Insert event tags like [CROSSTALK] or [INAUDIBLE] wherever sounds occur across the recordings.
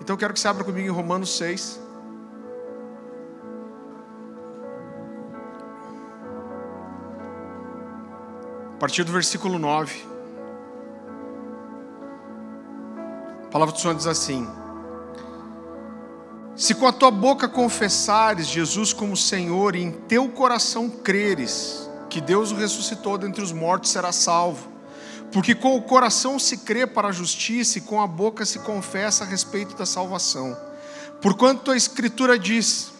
Então eu quero que você abra comigo em Romanos 6. A partir do versículo 9. A palavra do Senhor diz assim: Se com a tua boca confessares Jesus como Senhor e em teu coração creres que Deus o ressuscitou dentre os mortos, será salvo. Porque com o coração se crê para a justiça e com a boca se confessa a respeito da salvação. Porquanto a Escritura diz: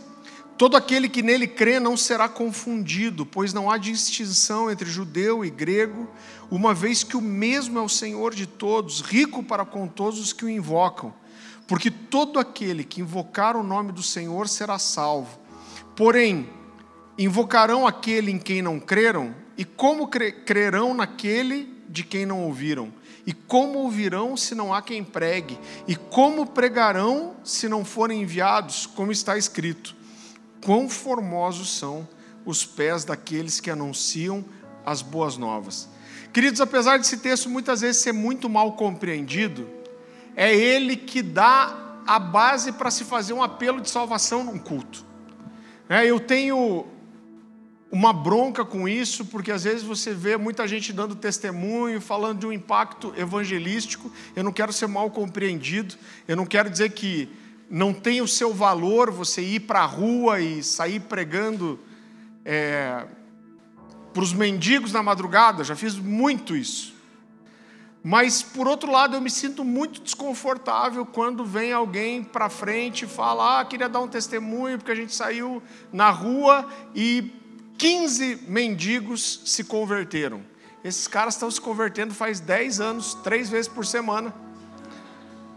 Todo aquele que nele crê não será confundido, pois não há distinção entre judeu e grego, uma vez que o mesmo é o Senhor de todos, rico para com todos os que o invocam. Porque todo aquele que invocar o nome do Senhor será salvo. Porém, invocarão aquele em quem não creram, e como crerão naquele de quem não ouviram? E como ouvirão se não há quem pregue? E como pregarão se não forem enviados? Como está escrito: Quão formosos são os pés daqueles que anunciam as boas novas. Queridos, apesar desse texto muitas vezes ser muito mal compreendido, é ele que dá a base para se fazer um apelo de salvação num culto. É, eu tenho uma bronca com isso, porque às vezes você vê muita gente dando testemunho, falando de um impacto evangelístico. Eu não quero ser mal compreendido, eu não quero dizer que não tem o seu valor você ir para a rua e sair pregando. É, para os mendigos na madrugada, já fiz muito isso. Mas, por outro lado, eu me sinto muito desconfortável quando vem alguém para frente e fala: Ah, queria dar um testemunho porque a gente saiu na rua e 15 mendigos se converteram. Esses caras estão se convertendo faz 10 anos, três vezes por semana,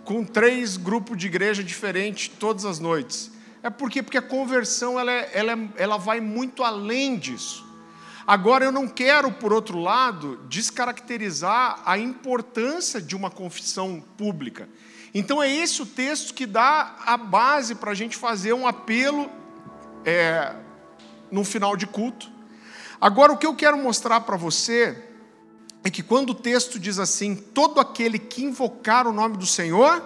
com três grupos de igreja diferentes todas as noites. É porque, porque a conversão ela, é, ela, é, ela vai muito além disso. Agora, eu não quero, por outro lado, descaracterizar a importância de uma confissão pública. Então, é esse o texto que dá a base para a gente fazer um apelo é, no final de culto. Agora, o que eu quero mostrar para você é que quando o texto diz assim: todo aquele que invocar o nome do Senhor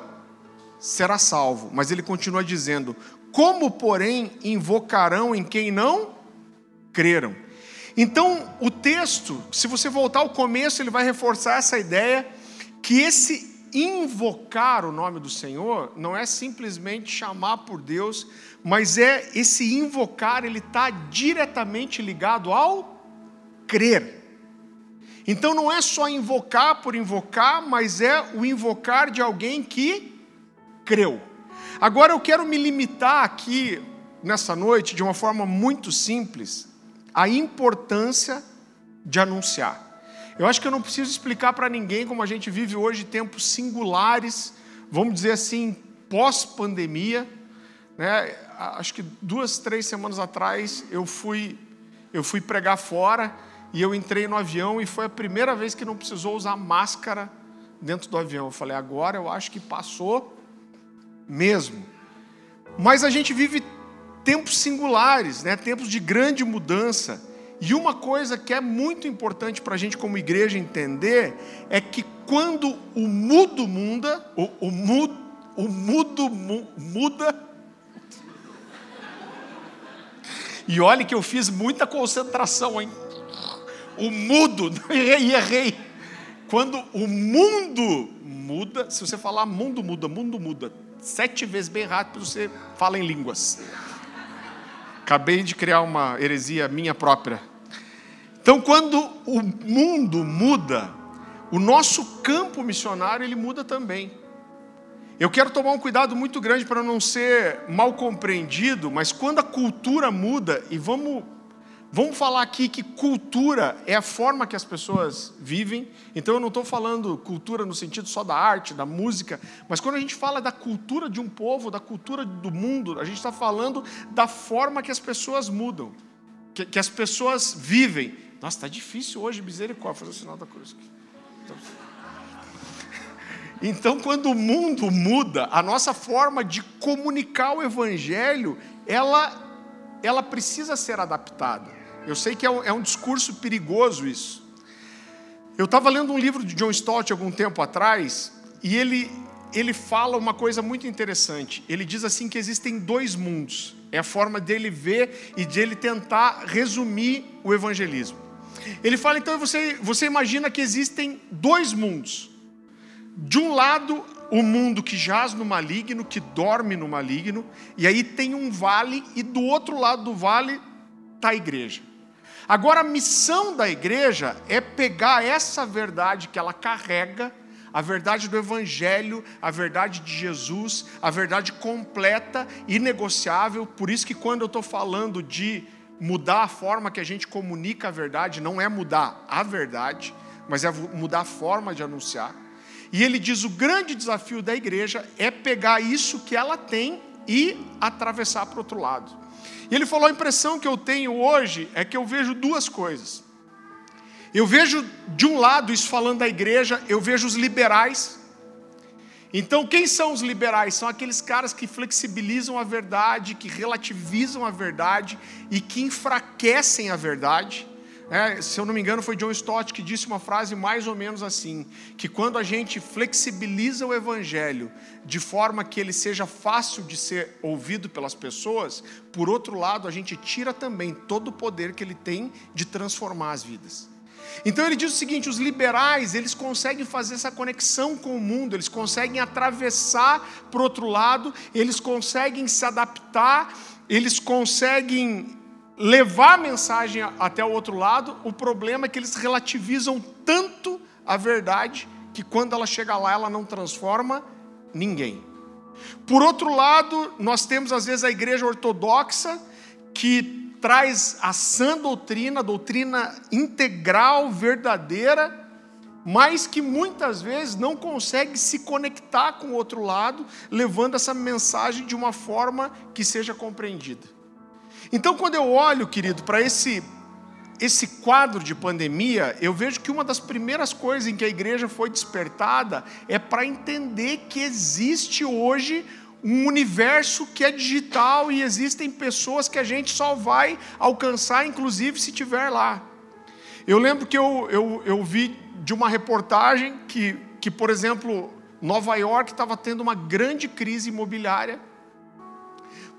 será salvo, mas ele continua dizendo: como, porém, invocarão em quem não creram? Então, o texto, se você voltar ao começo, ele vai reforçar essa ideia que esse invocar o nome do Senhor não é simplesmente chamar por Deus, mas é esse invocar, ele está diretamente ligado ao crer. Então não é só invocar por invocar, mas é o invocar de alguém que creu. Agora eu quero me limitar aqui nessa noite de uma forma muito simples a importância de anunciar. Eu acho que eu não preciso explicar para ninguém como a gente vive hoje tempos singulares, vamos dizer assim, pós-pandemia. Né? Acho que duas, três semanas atrás eu fui, eu fui pregar fora e eu entrei no avião e foi a primeira vez que não precisou usar máscara dentro do avião. Eu falei, agora eu acho que passou mesmo. Mas a gente vive tempos singulares, né? tempos de grande mudança. E uma coisa que é muito importante para a gente, como igreja, entender é que quando o mudo muda, o, o, mudo, o mudo mu, muda. E olhe que eu fiz muita concentração, hein? O mudo, [LAUGHS] errei, errei. Quando o mundo muda, se você falar mundo muda, mundo muda, sete vezes bem rápido, você fala em línguas. Acabei de criar uma heresia minha própria. Então, quando o mundo muda, o nosso campo missionário ele muda também. Eu quero tomar um cuidado muito grande para não ser mal compreendido, mas quando a cultura muda, e vamos Vamos falar aqui que cultura é a forma que as pessoas vivem. Então eu não estou falando cultura no sentido só da arte, da música, mas quando a gente fala da cultura de um povo, da cultura do mundo, a gente está falando da forma que as pessoas mudam, que, que as pessoas vivem. Nossa, está difícil hoje, misericórdia, fazer o sinal da cruz. Então, [LAUGHS] então, quando o mundo muda, a nossa forma de comunicar o evangelho, ela, ela precisa ser adaptada. Eu sei que é um, é um discurso perigoso isso. Eu estava lendo um livro de John Stott algum tempo atrás, e ele, ele fala uma coisa muito interessante. Ele diz assim que existem dois mundos. É a forma dele ver e de ele tentar resumir o evangelismo. Ele fala então, você, você imagina que existem dois mundos. De um lado, o mundo que jaz no maligno, que dorme no maligno, e aí tem um vale, e do outro lado do vale está a igreja. Agora, a missão da igreja é pegar essa verdade que ela carrega, a verdade do Evangelho, a verdade de Jesus, a verdade completa, inegociável. Por isso que quando eu estou falando de mudar a forma que a gente comunica a verdade, não é mudar a verdade, mas é mudar a forma de anunciar. E ele diz: o grande desafio da igreja é pegar isso que ela tem e atravessar para o outro lado. E ele falou: a impressão que eu tenho hoje é que eu vejo duas coisas. Eu vejo, de um lado, isso falando da igreja, eu vejo os liberais. Então, quem são os liberais? São aqueles caras que flexibilizam a verdade, que relativizam a verdade e que enfraquecem a verdade. É, se eu não me engano, foi John Stott que disse uma frase mais ou menos assim: que quando a gente flexibiliza o evangelho de forma que ele seja fácil de ser ouvido pelas pessoas, por outro lado, a gente tira também todo o poder que ele tem de transformar as vidas. Então ele diz o seguinte: os liberais eles conseguem fazer essa conexão com o mundo, eles conseguem atravessar para outro lado, eles conseguem se adaptar, eles conseguem levar a mensagem até o outro lado, o problema é que eles relativizam tanto a verdade que quando ela chega lá, ela não transforma ninguém. Por outro lado, nós temos às vezes a igreja ortodoxa que traz a sã doutrina, a doutrina integral, verdadeira, mas que muitas vezes não consegue se conectar com o outro lado, levando essa mensagem de uma forma que seja compreendida. Então, quando eu olho, querido, para esse esse quadro de pandemia, eu vejo que uma das primeiras coisas em que a igreja foi despertada é para entender que existe hoje um universo que é digital e existem pessoas que a gente só vai alcançar, inclusive se tiver lá. Eu lembro que eu, eu, eu vi de uma reportagem que, que, por exemplo, Nova York estava tendo uma grande crise imobiliária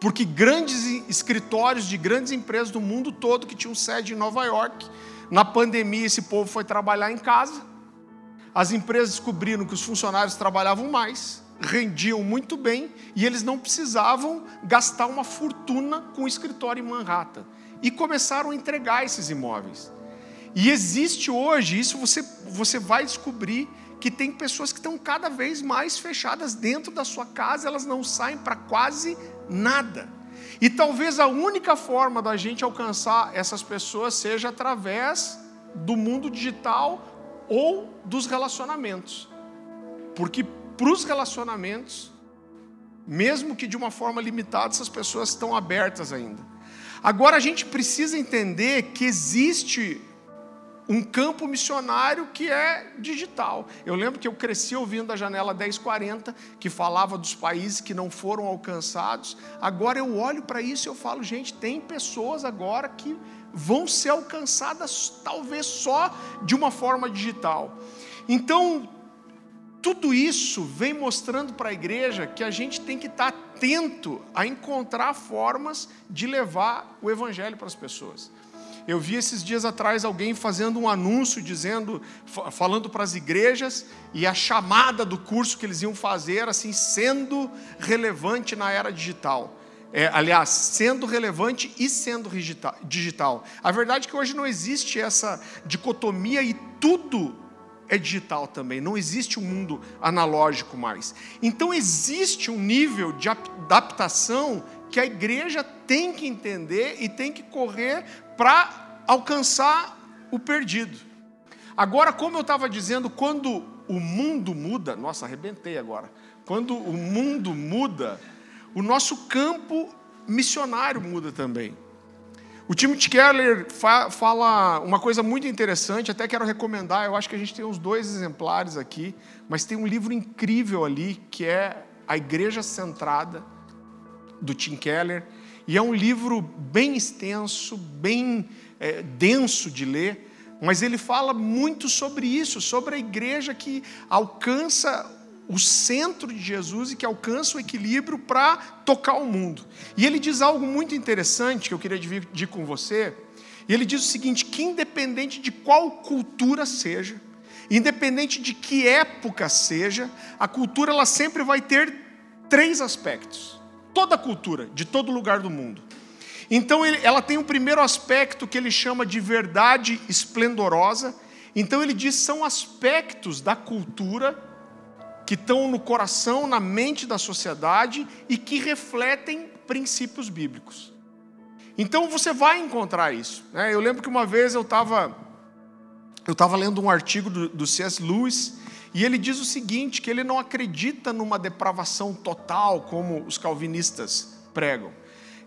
porque grandes escritórios de grandes empresas do mundo todo que tinham sede em Nova York, na pandemia esse povo foi trabalhar em casa. As empresas descobriram que os funcionários trabalhavam mais, rendiam muito bem e eles não precisavam gastar uma fortuna com o escritório em Manhattan. E começaram a entregar esses imóveis. E existe hoje, isso você, você vai descobrir, que tem pessoas que estão cada vez mais fechadas dentro da sua casa, elas não saem para quase nada. E talvez a única forma da gente alcançar essas pessoas seja através do mundo digital ou dos relacionamentos. Porque para os relacionamentos, mesmo que de uma forma limitada, essas pessoas estão abertas ainda. Agora a gente precisa entender que existe um campo missionário que é digital. Eu lembro que eu cresci ouvindo a janela 1040, que falava dos países que não foram alcançados. Agora eu olho para isso e eu falo, gente, tem pessoas agora que vão ser alcançadas talvez só de uma forma digital. Então, tudo isso vem mostrando para a igreja que a gente tem que estar atento a encontrar formas de levar o evangelho para as pessoas. Eu vi esses dias atrás alguém fazendo um anúncio dizendo, falando para as igrejas e a chamada do curso que eles iam fazer, assim, sendo relevante na era digital. É, aliás, sendo relevante e sendo digital. A verdade é que hoje não existe essa dicotomia e tudo é digital também, não existe um mundo analógico mais. Então existe um nível de adaptação que a igreja tem que entender e tem que correr para alcançar o perdido. Agora, como eu estava dizendo, quando o mundo muda, nossa, arrebentei agora. Quando o mundo muda, o nosso campo missionário muda também. O Timothy Keller fa fala uma coisa muito interessante, até quero recomendar, eu acho que a gente tem uns dois exemplares aqui, mas tem um livro incrível ali, que é A Igreja Centrada, do Tim Keller. E é um livro bem extenso, bem é, denso de ler, mas ele fala muito sobre isso, sobre a igreja que alcança o centro de Jesus e que alcança o equilíbrio para tocar o mundo. E ele diz algo muito interessante que eu queria dividir com você. E ele diz o seguinte: que independente de qual cultura seja, independente de que época seja, a cultura ela sempre vai ter três aspectos. Toda cultura, de todo lugar do mundo. Então ela tem um primeiro aspecto que ele chama de verdade esplendorosa. Então ele diz são aspectos da cultura que estão no coração, na mente da sociedade e que refletem princípios bíblicos. Então você vai encontrar isso. Né? Eu lembro que uma vez eu estava eu estava lendo um artigo do, do C.S. Lewis e ele diz o seguinte: que ele não acredita numa depravação total como os calvinistas pregam.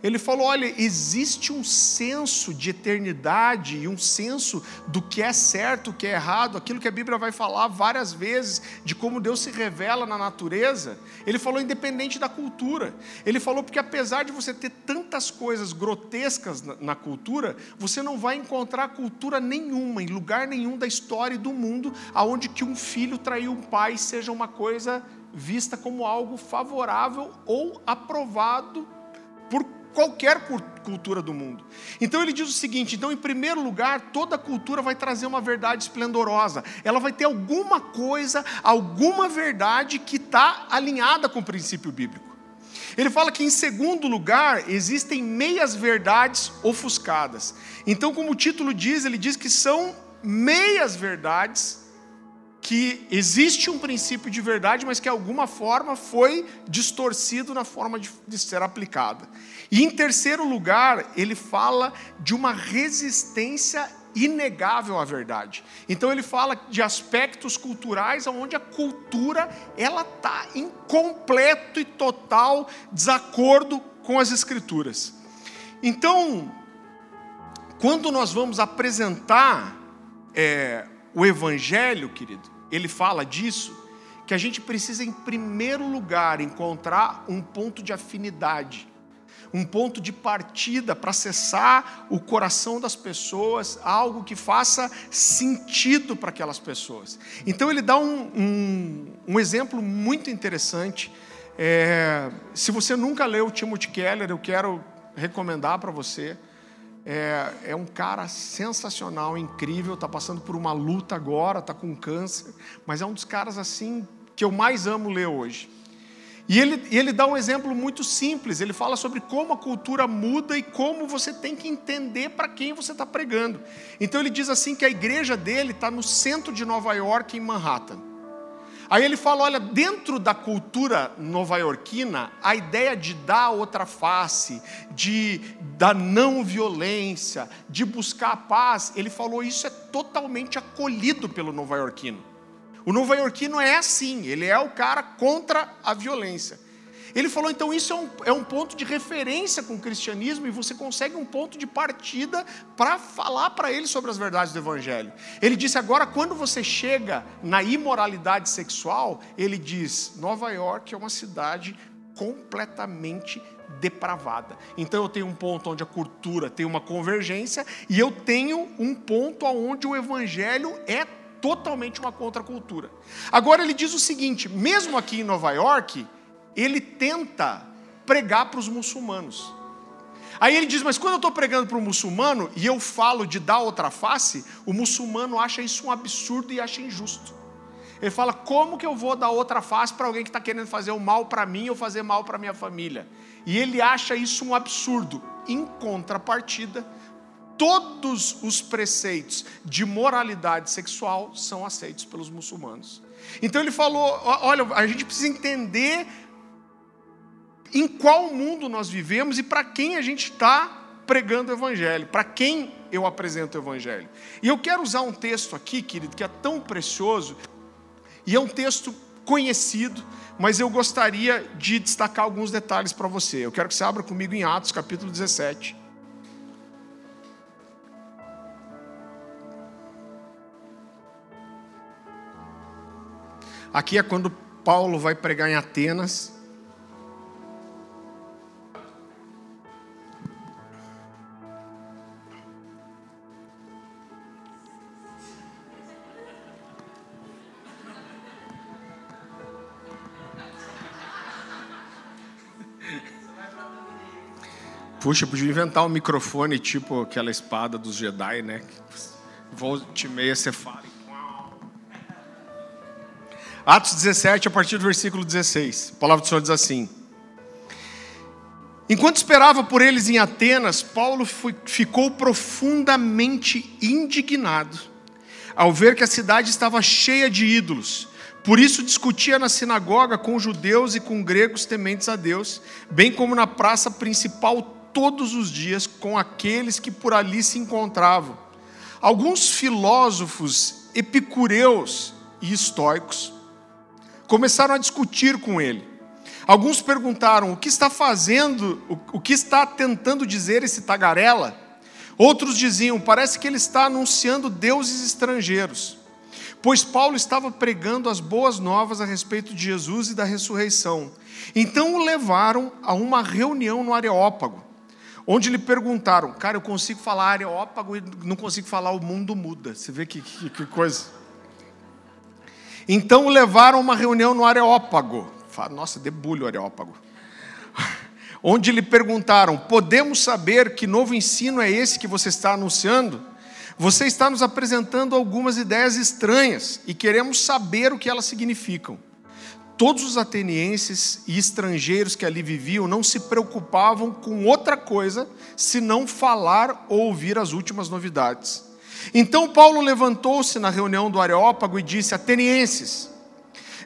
Ele falou: olha, existe um senso de eternidade e um senso do que é certo, o que é errado, aquilo que a Bíblia vai falar várias vezes, de como Deus se revela na natureza. Ele falou independente da cultura. Ele falou porque apesar de você ter tantas coisas grotescas na, na cultura, você não vai encontrar cultura nenhuma, em lugar nenhum da história e do mundo, aonde que um filho traiu um pai seja uma coisa vista como algo favorável ou aprovado por qualquer cultura do mundo. Então ele diz o seguinte: então, em primeiro lugar, toda cultura vai trazer uma verdade esplendorosa. Ela vai ter alguma coisa, alguma verdade que está alinhada com o princípio bíblico. Ele fala que, em segundo lugar, existem meias verdades ofuscadas. Então, como o título diz, ele diz que são meias verdades que existe um princípio de verdade, mas que de alguma forma foi distorcido na forma de, de, ser aplicada. E em terceiro lugar, ele fala de uma resistência inegável à verdade. Então ele fala de aspectos culturais onde a cultura ela está em completo e total desacordo com as escrituras. Então, quando nós vamos apresentar é, o Evangelho, querido, ele fala disso, que a gente precisa, em primeiro lugar, encontrar um ponto de afinidade, um ponto de partida para acessar o coração das pessoas, algo que faça sentido para aquelas pessoas. Então, ele dá um, um, um exemplo muito interessante. É, se você nunca leu Timothy Keller, eu quero recomendar para você. É, é, um cara sensacional, incrível, está passando por uma luta agora, está com câncer, mas é um dos caras assim que eu mais amo ler hoje. E ele, ele dá um exemplo muito simples, ele fala sobre como a cultura muda e como você tem que entender para quem você está pregando. Então ele diz assim que a igreja dele está no centro de Nova York, em Manhattan. Aí ele fala: olha, dentro da cultura nova-iorquina, a ideia de dar outra face, de da não violência, de buscar a paz, ele falou: isso é totalmente acolhido pelo nova-iorquino. O nova-iorquino é assim, ele é o cara contra a violência. Ele falou, então, isso é um, é um ponto de referência com o cristianismo e você consegue um ponto de partida para falar para ele sobre as verdades do Evangelho. Ele disse, agora, quando você chega na imoralidade sexual, ele diz: Nova York é uma cidade completamente depravada. Então eu tenho um ponto onde a cultura tem uma convergência e eu tenho um ponto onde o evangelho é totalmente uma contracultura. Agora ele diz o seguinte, mesmo aqui em Nova York, ele tenta pregar para os muçulmanos. Aí ele diz: Mas quando eu estou pregando para um muçulmano e eu falo de dar outra face, o muçulmano acha isso um absurdo e acha injusto. Ele fala: Como que eu vou dar outra face para alguém que está querendo fazer o mal para mim ou fazer mal para minha família? E ele acha isso um absurdo. Em contrapartida, todos os preceitos de moralidade sexual são aceitos pelos muçulmanos. Então ele falou: Olha, a gente precisa entender em qual mundo nós vivemos e para quem a gente está pregando o Evangelho, para quem eu apresento o Evangelho. E eu quero usar um texto aqui, querido, que é tão precioso, e é um texto conhecido, mas eu gostaria de destacar alguns detalhes para você. Eu quero que você abra comigo em Atos, capítulo 17. Aqui é quando Paulo vai pregar em Atenas. Puxa, podia inventar um microfone tipo aquela espada dos Jedi, né? Volte meia você fala. Atos 17, a partir do versículo 16. A palavra do Senhor diz assim: Enquanto esperava por eles em Atenas, Paulo foi, ficou profundamente indignado ao ver que a cidade estava cheia de ídolos. Por isso discutia na sinagoga com judeus e com gregos tementes a Deus, bem como na praça principal todos os dias com aqueles que por ali se encontravam. Alguns filósofos epicureus e estoicos começaram a discutir com ele. Alguns perguntaram: o que está fazendo, o que está tentando dizer esse tagarela? Outros diziam: parece que ele está anunciando deuses estrangeiros. Pois Paulo estava pregando as boas novas a respeito de Jesus e da ressurreição. Então o levaram a uma reunião no Areópago, onde lhe perguntaram: Cara, eu consigo falar Areópago e não consigo falar o mundo muda. Você vê que, que, que coisa. Então o levaram a uma reunião no Areópago nossa, debulho o Areópago. [LAUGHS] Onde lhe perguntaram: Podemos saber que novo ensino é esse que você está anunciando? Você está nos apresentando algumas ideias estranhas e queremos saber o que elas significam. Todos os atenienses e estrangeiros que ali viviam não se preocupavam com outra coisa senão falar ou ouvir as últimas novidades. Então Paulo levantou-se na reunião do Areópago e disse: Atenienses,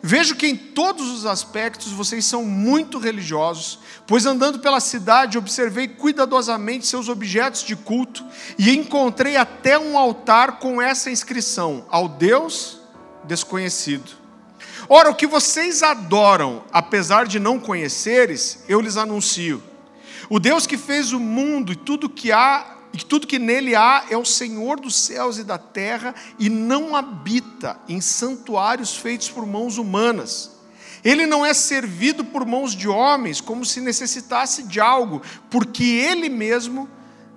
Vejo que em todos os aspectos vocês são muito religiosos, pois andando pela cidade observei cuidadosamente seus objetos de culto e encontrei até um altar com essa inscrição: ao Deus desconhecido. Ora, o que vocês adoram, apesar de não conheceres, eu lhes anuncio. O Deus que fez o mundo e tudo que há e tudo que nele há é o Senhor dos céus e da terra e não habita em santuários feitos por mãos humanas. Ele não é servido por mãos de homens como se necessitasse de algo, porque ele mesmo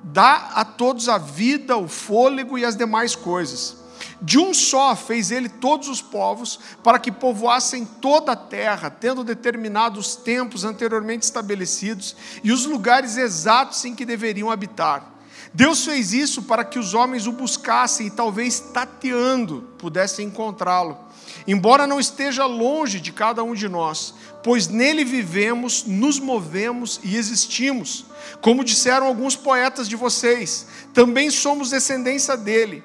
dá a todos a vida, o fôlego e as demais coisas. De um só fez ele todos os povos, para que povoassem toda a terra, tendo determinados tempos anteriormente estabelecidos e os lugares exatos em que deveriam habitar. Deus fez isso para que os homens o buscassem e talvez tateando pudessem encontrá-lo. Embora não esteja longe de cada um de nós, pois nele vivemos, nos movemos e existimos. Como disseram alguns poetas de vocês, também somos descendência dele.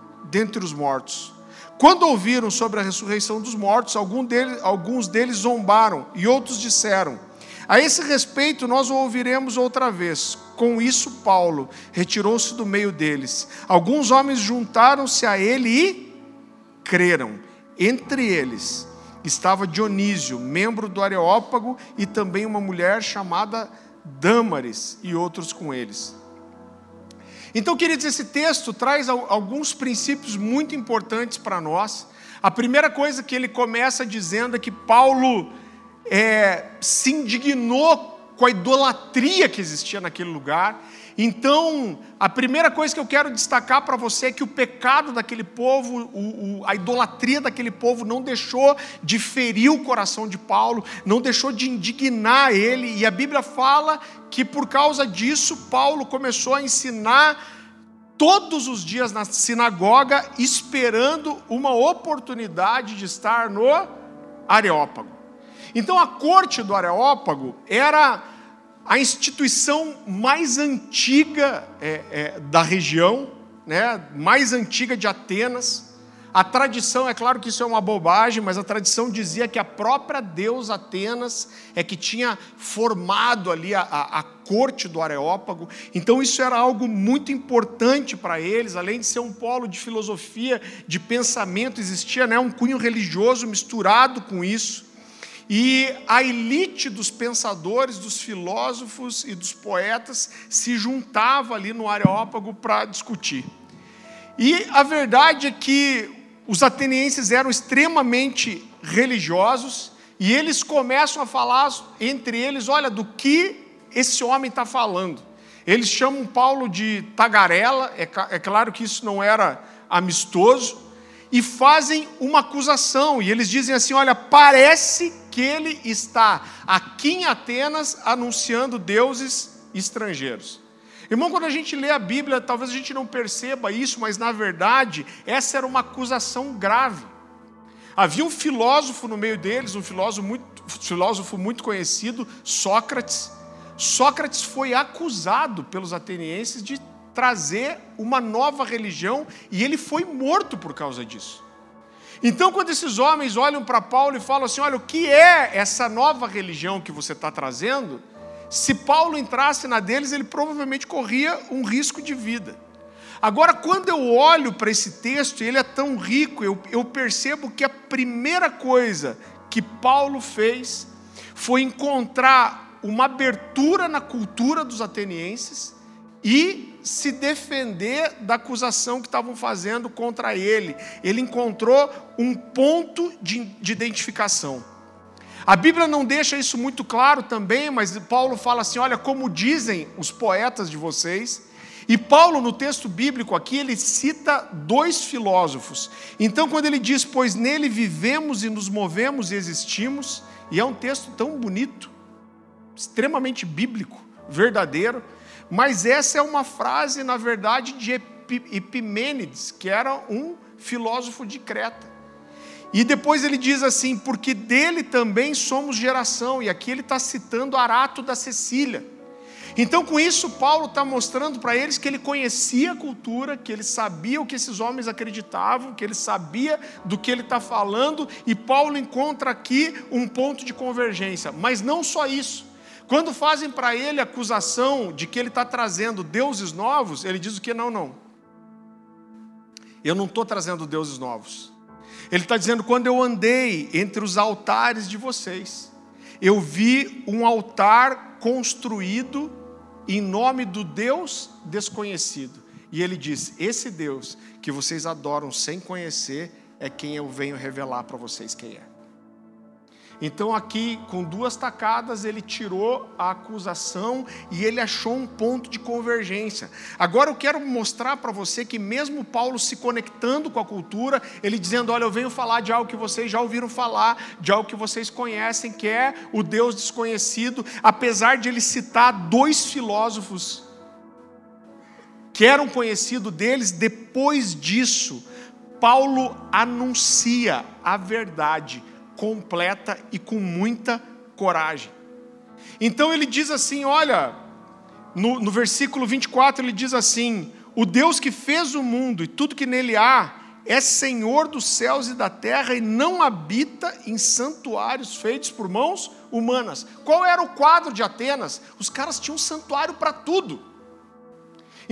dentre os mortos. Quando ouviram sobre a ressurreição dos mortos, alguns deles zombaram, e outros disseram: A esse respeito, nós o ouviremos outra vez com isso, Paulo retirou-se do meio deles. Alguns homens juntaram-se a ele e creram. Entre eles estava Dionísio, membro do Areópago, e também uma mulher chamada Dâmares, e outros com eles. Então, queridos, esse texto traz alguns princípios muito importantes para nós. A primeira coisa que ele começa dizendo é que Paulo é, se indignou com a idolatria que existia naquele lugar. Então, a primeira coisa que eu quero destacar para você é que o pecado daquele povo, o, o, a idolatria daquele povo não deixou de ferir o coração de Paulo, não deixou de indignar ele, e a Bíblia fala que por causa disso, Paulo começou a ensinar todos os dias na sinagoga, esperando uma oportunidade de estar no Areópago. Então a corte do Areópago era a instituição mais antiga é, é, da região, né, mais antiga de Atenas. A tradição, é claro que isso é uma bobagem, mas a tradição dizia que a própria deusa Atenas é que tinha formado ali a, a, a corte do Areópago. Então isso era algo muito importante para eles, além de ser um polo de filosofia, de pensamento, existia né, um cunho religioso misturado com isso. E a elite dos pensadores, dos filósofos e dos poetas se juntava ali no Areópago para discutir. E a verdade é que os atenienses eram extremamente religiosos e eles começam a falar entre eles: olha, do que esse homem está falando. Eles chamam Paulo de tagarela, é, é claro que isso não era amistoso, e fazem uma acusação, e eles dizem assim: olha, parece que ele está aqui em Atenas anunciando deuses estrangeiros. Irmão, quando a gente lê a Bíblia, talvez a gente não perceba isso, mas na verdade, essa era uma acusação grave. Havia um filósofo no meio deles, um filósofo muito, filósofo muito conhecido, Sócrates. Sócrates foi acusado pelos atenienses de trazer uma nova religião e ele foi morto por causa disso. Então, quando esses homens olham para Paulo e falam assim: olha, o que é essa nova religião que você está trazendo? Se Paulo entrasse na deles, ele provavelmente corria um risco de vida. Agora, quando eu olho para esse texto, ele é tão rico, eu, eu percebo que a primeira coisa que Paulo fez foi encontrar uma abertura na cultura dos atenienses e se defender da acusação que estavam fazendo contra ele. Ele encontrou um ponto de, de identificação. A Bíblia não deixa isso muito claro também, mas Paulo fala assim: olha, como dizem os poetas de vocês. E Paulo, no texto bíblico aqui, ele cita dois filósofos. Então, quando ele diz, pois nele vivemos e nos movemos e existimos, e é um texto tão bonito, extremamente bíblico, verdadeiro, mas essa é uma frase, na verdade, de Epimênides, que era um filósofo de Creta. E depois ele diz assim: porque dele também somos geração, e aqui ele está citando Arato da Cecília. Então, com isso, Paulo está mostrando para eles que ele conhecia a cultura, que ele sabia o que esses homens acreditavam, que ele sabia do que ele está falando, e Paulo encontra aqui um ponto de convergência. Mas não só isso. Quando fazem para ele acusação de que ele está trazendo deuses novos, ele diz o que? Não, não. Eu não estou trazendo deuses novos. Ele está dizendo: quando eu andei entre os altares de vocês, eu vi um altar construído em nome do Deus desconhecido. E ele diz: Esse Deus que vocês adoram sem conhecer é quem eu venho revelar para vocês quem é. Então, aqui, com duas tacadas, ele tirou a acusação e ele achou um ponto de convergência. Agora, eu quero mostrar para você que, mesmo Paulo se conectando com a cultura, ele dizendo: Olha, eu venho falar de algo que vocês já ouviram falar, de algo que vocês conhecem, que é o Deus desconhecido, apesar de ele citar dois filósofos que eram conhecidos deles, depois disso, Paulo anuncia a verdade completa e com muita coragem. Então ele diz assim: olha, no, no versículo 24 ele diz assim: O Deus que fez o mundo e tudo que nele há, é Senhor dos céus e da terra e não habita em santuários feitos por mãos humanas. Qual era o quadro de Atenas? Os caras tinham santuário para tudo.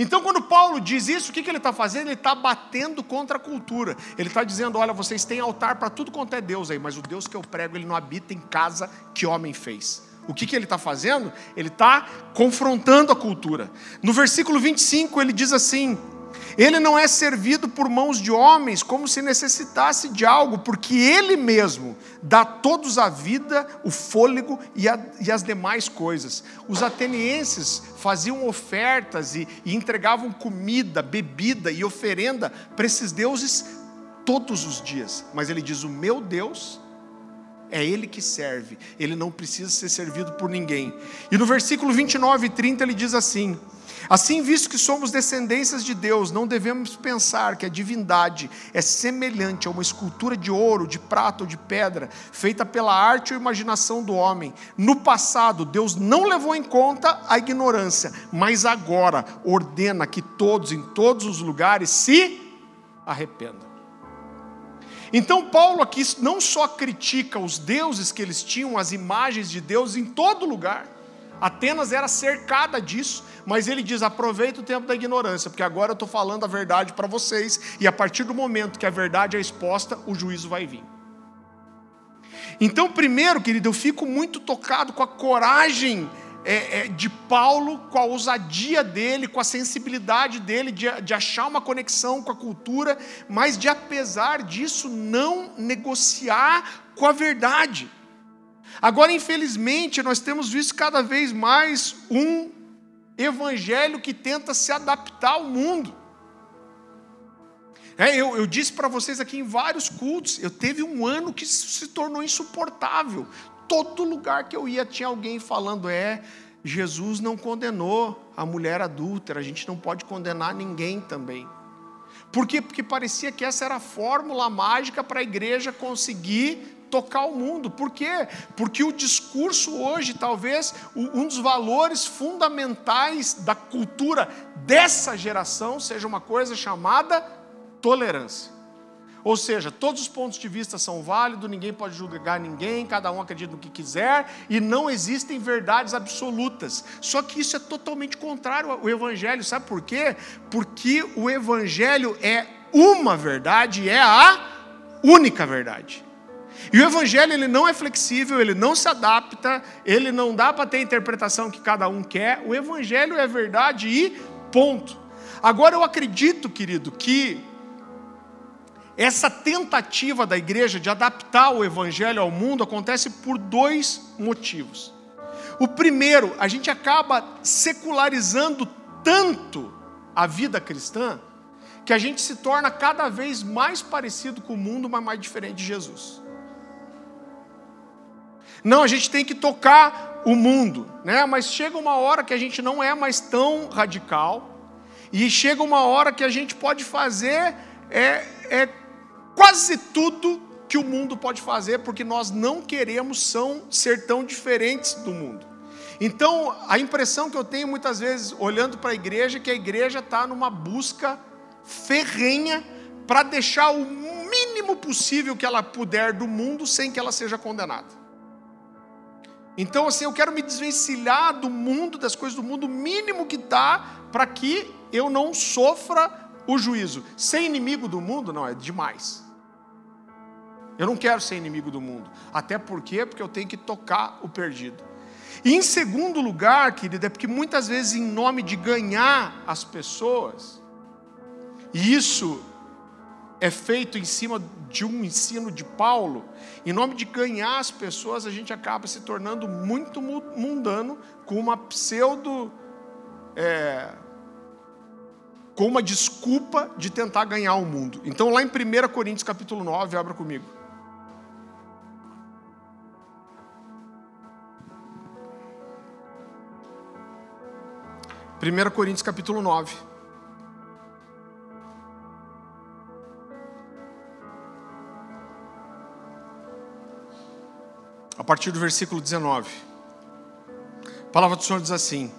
Então, quando Paulo diz isso, o que, que ele está fazendo? Ele está batendo contra a cultura. Ele está dizendo: olha, vocês têm altar para tudo quanto é Deus aí, mas o Deus que eu prego, ele não habita em casa que homem fez. O que, que ele está fazendo? Ele está confrontando a cultura. No versículo 25, ele diz assim: ele não é servido por mãos de homens como se necessitasse de algo, porque Ele mesmo dá todos a vida, o fôlego e, a, e as demais coisas. Os atenienses faziam ofertas e, e entregavam comida, bebida e oferenda para esses deuses todos os dias. Mas ele diz: O meu Deus é Ele que serve, Ele não precisa ser servido por ninguém. E no versículo 29 e 30 ele diz assim: Assim, visto que somos descendências de Deus, não devemos pensar que a divindade é semelhante a uma escultura de ouro, de prata ou de pedra, feita pela arte ou imaginação do homem. No passado, Deus não levou em conta a ignorância, mas agora ordena que todos, em todos os lugares, se arrependam. Então, Paulo aqui não só critica os deuses que eles tinham, as imagens de Deus em todo lugar, Atenas era cercada disso, mas ele diz: aproveita o tempo da ignorância, porque agora eu estou falando a verdade para vocês, e a partir do momento que a verdade é exposta, o juízo vai vir. Então, primeiro, querido, eu fico muito tocado com a coragem é, é, de Paulo, com a ousadia dele, com a sensibilidade dele de, de achar uma conexão com a cultura, mas de, apesar disso, não negociar com a verdade. Agora, infelizmente, nós temos visto cada vez mais um evangelho que tenta se adaptar ao mundo. É, eu, eu, disse para vocês aqui em vários cultos, eu teve um ano que se tornou insuportável todo lugar que eu ia tinha alguém falando: é, Jesus não condenou a mulher adúltera, a gente não pode condenar ninguém também. Por quê? Porque parecia que essa era a fórmula mágica para a igreja conseguir tocar o mundo. Por quê? Porque o discurso hoje, talvez, um dos valores fundamentais da cultura dessa geração seja uma coisa chamada tolerância. Ou seja, todos os pontos de vista são válidos, ninguém pode julgar ninguém, cada um acredita no que quiser, e não existem verdades absolutas. Só que isso é totalmente contrário ao Evangelho, sabe por quê? Porque o Evangelho é uma verdade, é a única verdade. E o Evangelho ele não é flexível, ele não se adapta, ele não dá para ter a interpretação que cada um quer. O Evangelho é verdade e ponto. Agora eu acredito, querido, que essa tentativa da igreja de adaptar o evangelho ao mundo acontece por dois motivos. O primeiro, a gente acaba secularizando tanto a vida cristã que a gente se torna cada vez mais parecido com o mundo, mas mais diferente de Jesus. Não, a gente tem que tocar o mundo, né? Mas chega uma hora que a gente não é mais tão radical e chega uma hora que a gente pode fazer é, é quase tudo que o mundo pode fazer, porque nós não queremos são, ser tão diferentes do mundo. Então, a impressão que eu tenho muitas vezes, olhando para a igreja, é que a igreja está numa busca ferrenha para deixar o mínimo possível que ela puder do mundo sem que ela seja condenada. Então, assim, eu quero me desvencilhar do mundo, das coisas do mundo, o mínimo que dá, para que eu não sofra o juízo. Ser inimigo do mundo, não, é demais. Eu não quero ser inimigo do mundo. Até porque, porque eu tenho que tocar o perdido. E em segundo lugar, querida, é porque muitas vezes, em nome de ganhar as pessoas, e isso é feito em cima de um ensino de Paulo, em nome de ganhar as pessoas, a gente acaba se tornando muito mundano com uma pseudo. É, com uma desculpa de tentar ganhar o mundo. Então, lá em 1 Coríntios capítulo 9, abra comigo. Primeira Coríntios capítulo 9. A partir do versículo 19. A palavra do Senhor diz assim: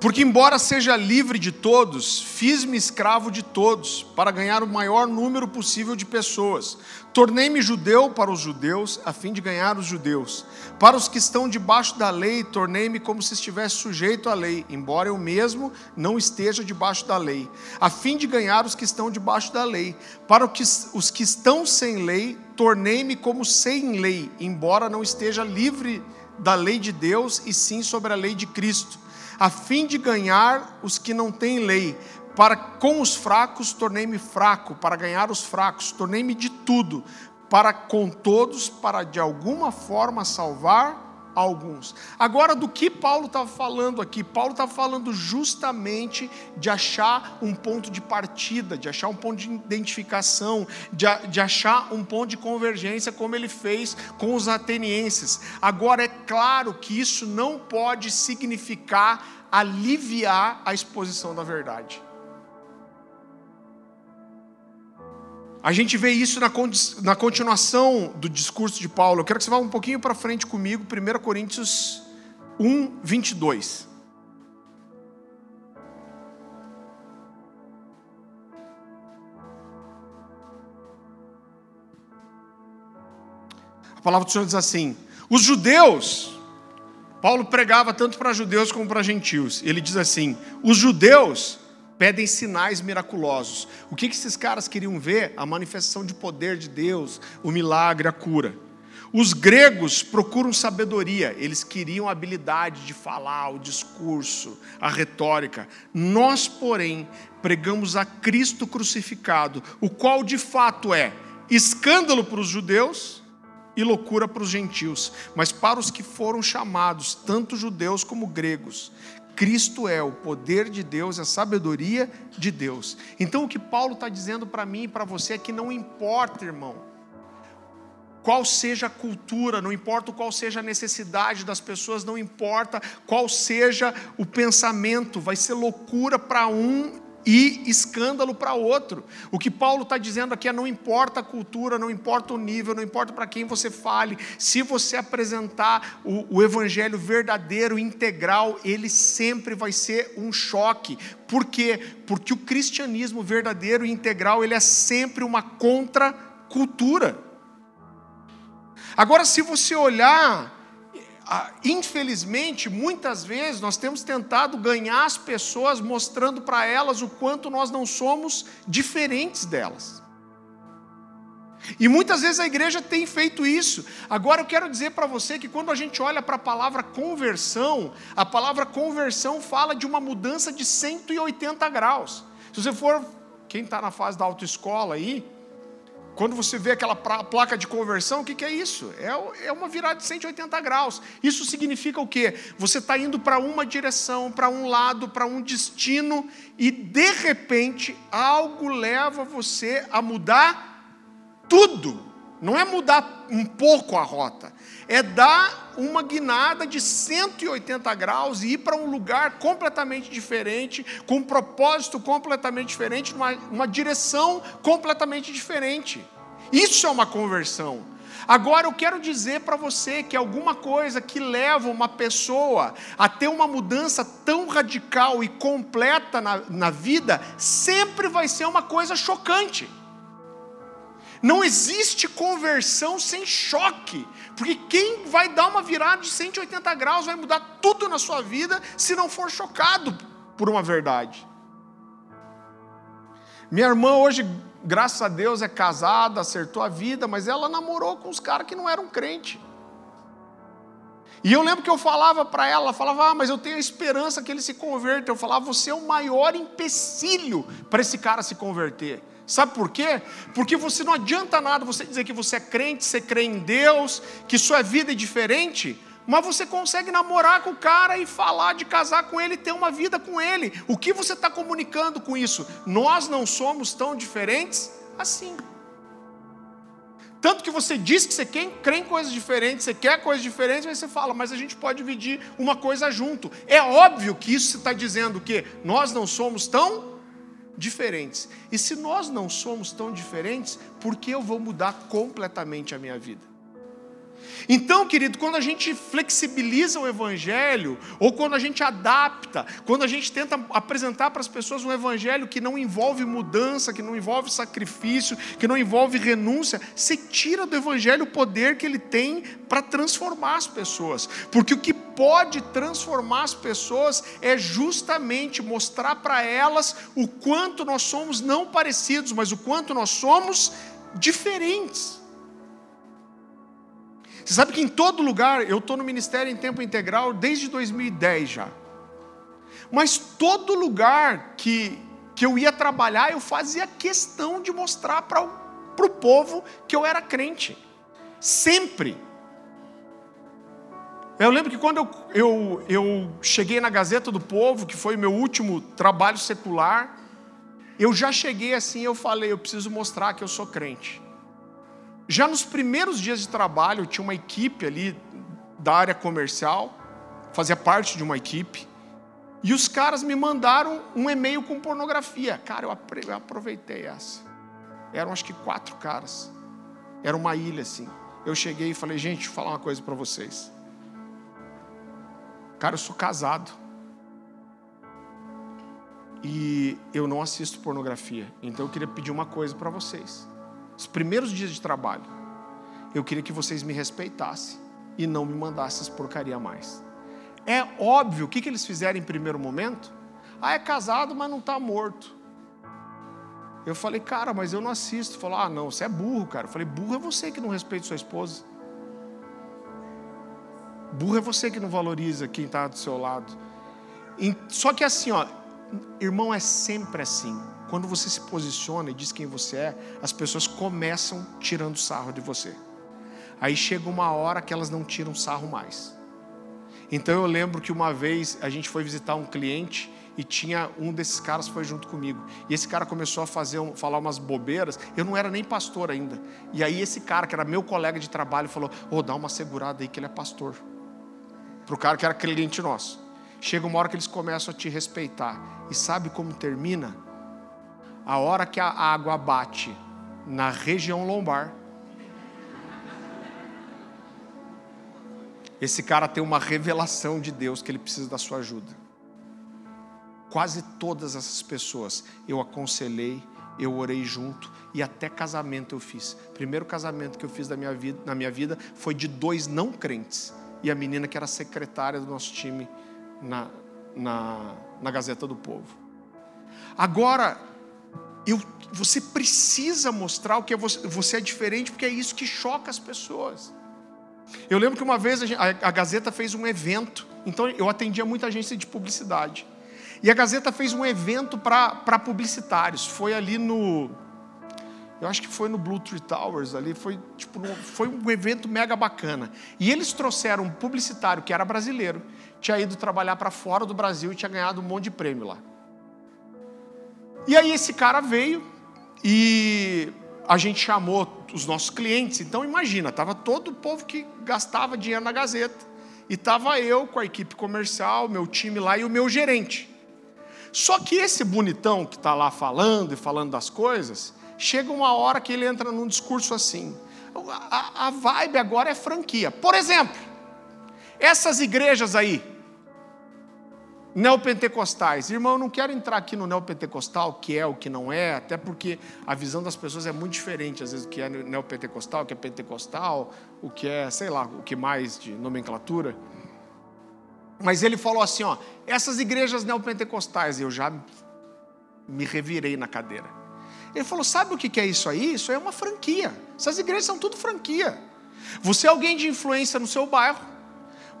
Porque, embora seja livre de todos, fiz-me escravo de todos, para ganhar o maior número possível de pessoas. Tornei-me judeu para os judeus, a fim de ganhar os judeus. Para os que estão debaixo da lei, tornei-me como se estivesse sujeito à lei, embora eu mesmo não esteja debaixo da lei, a fim de ganhar os que estão debaixo da lei. Para os que estão sem lei, tornei-me como sem lei, embora não esteja livre da lei de Deus, e sim sobre a lei de Cristo a fim de ganhar os que não têm lei. Para com os fracos tornei-me fraco, para ganhar os fracos, tornei-me de tudo, para com todos, para de alguma forma salvar alguns. Agora, do que Paulo estava falando aqui? Paulo estava falando justamente de achar um ponto de partida, de achar um ponto de identificação, de, de achar um ponto de convergência, como ele fez com os atenienses. Agora, é claro que isso não pode significar aliviar a exposição da verdade. A gente vê isso na, na continuação do discurso de Paulo. Eu quero que você vá um pouquinho para frente comigo, 1 Coríntios 1, 22. A palavra do Senhor diz assim: os judeus, Paulo pregava tanto para judeus como para gentios. Ele diz assim: os judeus pedem sinais miraculosos. O que, esses caras queriam ver? A manifestação de poder de Deus, o milagre, a cura. Os gregos procuram sabedoria, eles queriam a habilidade de falar, o discurso, a retórica. Nós, porém, pregamos a Cristo crucificado, o qual de fato é escândalo para os judeus e loucura para os gentios, mas para os que foram chamados, tanto judeus como gregos, Cristo é o poder de Deus, a sabedoria de Deus. Então o que Paulo está dizendo para mim e para você é que não importa, irmão, qual seja a cultura, não importa qual seja a necessidade das pessoas, não importa qual seja o pensamento, vai ser loucura para um e escândalo para outro. O que Paulo está dizendo aqui é: não importa a cultura, não importa o nível, não importa para quem você fale, se você apresentar o, o, evangelho verdadeiro, integral, ele sempre vai ser um choque. Por quê? Porque o cristianismo verdadeiro e integral ele é sempre uma contracultura. Agora, se você olhar infelizmente, muitas vezes nós temos tentado ganhar as pessoas mostrando para elas o quanto nós não somos diferentes delas. E muitas vezes a igreja tem feito isso. Agora eu quero dizer para você que quando a gente olha para a palavra conversão, a palavra conversão fala de uma mudança de 180 graus. Se você for, quem está na fase da autoescola aí, quando você vê aquela placa de conversão, o que, é isso? É, é uma virada de 180 graus. Isso significa o quê? Você está indo para uma direção, para um lado, para um destino, e de repente algo leva você a mudar tudo. Não é mudar um pouco a rota, é dar uma guinada de 180 graus e ir para um lugar completamente diferente, com um propósito completamente diferente, uma, uma direção completamente diferente. Isso é uma conversão. Agora eu quero dizer para você que alguma coisa que leva uma pessoa a ter uma mudança tão radical e completa na, na vida, sempre vai ser uma coisa chocante. Não existe conversão sem choque, porque quem vai dar uma virada de 180 graus vai mudar tudo na sua vida se não for chocado por uma verdade. Minha irmã hoje, graças a Deus, é casada, acertou a vida, mas ela namorou com os caras que não eram crente. E eu lembro que eu falava para ela, ela falava, ah, mas eu tenho a esperança que ele se converta. Eu falava, você é o maior empecilho para esse cara se converter. Sabe por quê? Porque você não adianta nada você dizer que você é crente, você crê em Deus, que sua vida é diferente, mas você consegue namorar com o cara e falar de casar com ele, ter uma vida com ele. O que você está comunicando com isso? Nós não somos tão diferentes assim. Tanto que você diz que você crê em coisas diferentes, você quer coisas diferentes, mas você fala, mas a gente pode dividir uma coisa junto. É óbvio que isso está dizendo que nós não somos tão diferentes. E se nós não somos tão diferentes, por que eu vou mudar completamente a minha vida? Então, querido, quando a gente flexibiliza o Evangelho, ou quando a gente adapta, quando a gente tenta apresentar para as pessoas um Evangelho que não envolve mudança, que não envolve sacrifício, que não envolve renúncia, você tira do Evangelho o poder que ele tem para transformar as pessoas. Porque o que pode transformar as pessoas é justamente mostrar para elas o quanto nós somos não parecidos, mas o quanto nós somos diferentes. Você sabe que em todo lugar, eu estou no ministério em tempo integral desde 2010 já. Mas todo lugar que, que eu ia trabalhar, eu fazia questão de mostrar para o povo que eu era crente. Sempre. Eu lembro que quando eu, eu, eu cheguei na Gazeta do Povo, que foi meu último trabalho secular, eu já cheguei assim, eu falei, eu preciso mostrar que eu sou crente. Já nos primeiros dias de trabalho, tinha uma equipe ali da área comercial, fazia parte de uma equipe, e os caras me mandaram um e-mail com pornografia. Cara, eu aproveitei essa. Eram acho que quatro caras. Era uma ilha assim. Eu cheguei e falei, gente, deixa eu falar uma coisa para vocês. Cara, eu sou casado. E eu não assisto pornografia. Então eu queria pedir uma coisa para vocês os primeiros dias de trabalho, eu queria que vocês me respeitassem e não me mandassem essas porcaria mais. É óbvio, o que, que eles fizeram em primeiro momento? Ah, é casado, mas não está morto. Eu falei, cara, mas eu não assisto. Falou, ah, não, você é burro, cara. Eu falei, burro é você que não respeita sua esposa. Burro é você que não valoriza quem está do seu lado. Só que assim, ó, irmão, é sempre assim. Quando você se posiciona e diz quem você é, as pessoas começam tirando sarro de você. Aí chega uma hora que elas não tiram sarro mais. Então eu lembro que uma vez a gente foi visitar um cliente e tinha um desses caras foi junto comigo. E esse cara começou a fazer falar umas bobeiras. Eu não era nem pastor ainda. E aí esse cara que era meu colega de trabalho falou: "Ô, oh, dá uma segurada aí que ele é pastor". Pro cara que era cliente nosso. Chega uma hora que eles começam a te respeitar. E sabe como termina? A hora que a água bate na região lombar, esse cara tem uma revelação de Deus que ele precisa da sua ajuda. Quase todas essas pessoas eu aconselhei, eu orei junto e até casamento eu fiz. Primeiro casamento que eu fiz da minha vida, na minha vida foi de dois não crentes e a menina que era secretária do nosso time na, na, na Gazeta do Povo. Agora, eu, você precisa mostrar o que é você, você é diferente, porque é isso que choca as pessoas. Eu lembro que uma vez a, gente, a, a Gazeta fez um evento, então eu atendia muita agência de publicidade. E a Gazeta fez um evento para publicitários. Foi ali no. Eu acho que foi no Blue Tree Towers ali. Foi, tipo, no, foi um evento mega bacana. E eles trouxeram um publicitário que era brasileiro, tinha ido trabalhar para fora do Brasil e tinha ganhado um monte de prêmio lá. E aí esse cara veio e a gente chamou os nossos clientes. Então imagina, estava todo o povo que gastava dinheiro na Gazeta. E estava eu com a equipe comercial, meu time lá e o meu gerente. Só que esse bonitão que está lá falando e falando das coisas, chega uma hora que ele entra num discurso assim. A, a vibe agora é franquia. Por exemplo, essas igrejas aí, neopentecostais. Irmão, eu não quero entrar aqui no neopentecostal, o que é, o que não é, até porque a visão das pessoas é muito diferente, às vezes, o que é neopentecostal, o que é pentecostal, o que é, sei lá, o que mais de nomenclatura. Mas ele falou assim, ó, essas igrejas neopentecostais, eu já me revirei na cadeira. Ele falou, sabe o que é isso aí? Isso é uma franquia. Essas igrejas são tudo franquia. Você é alguém de influência no seu bairro,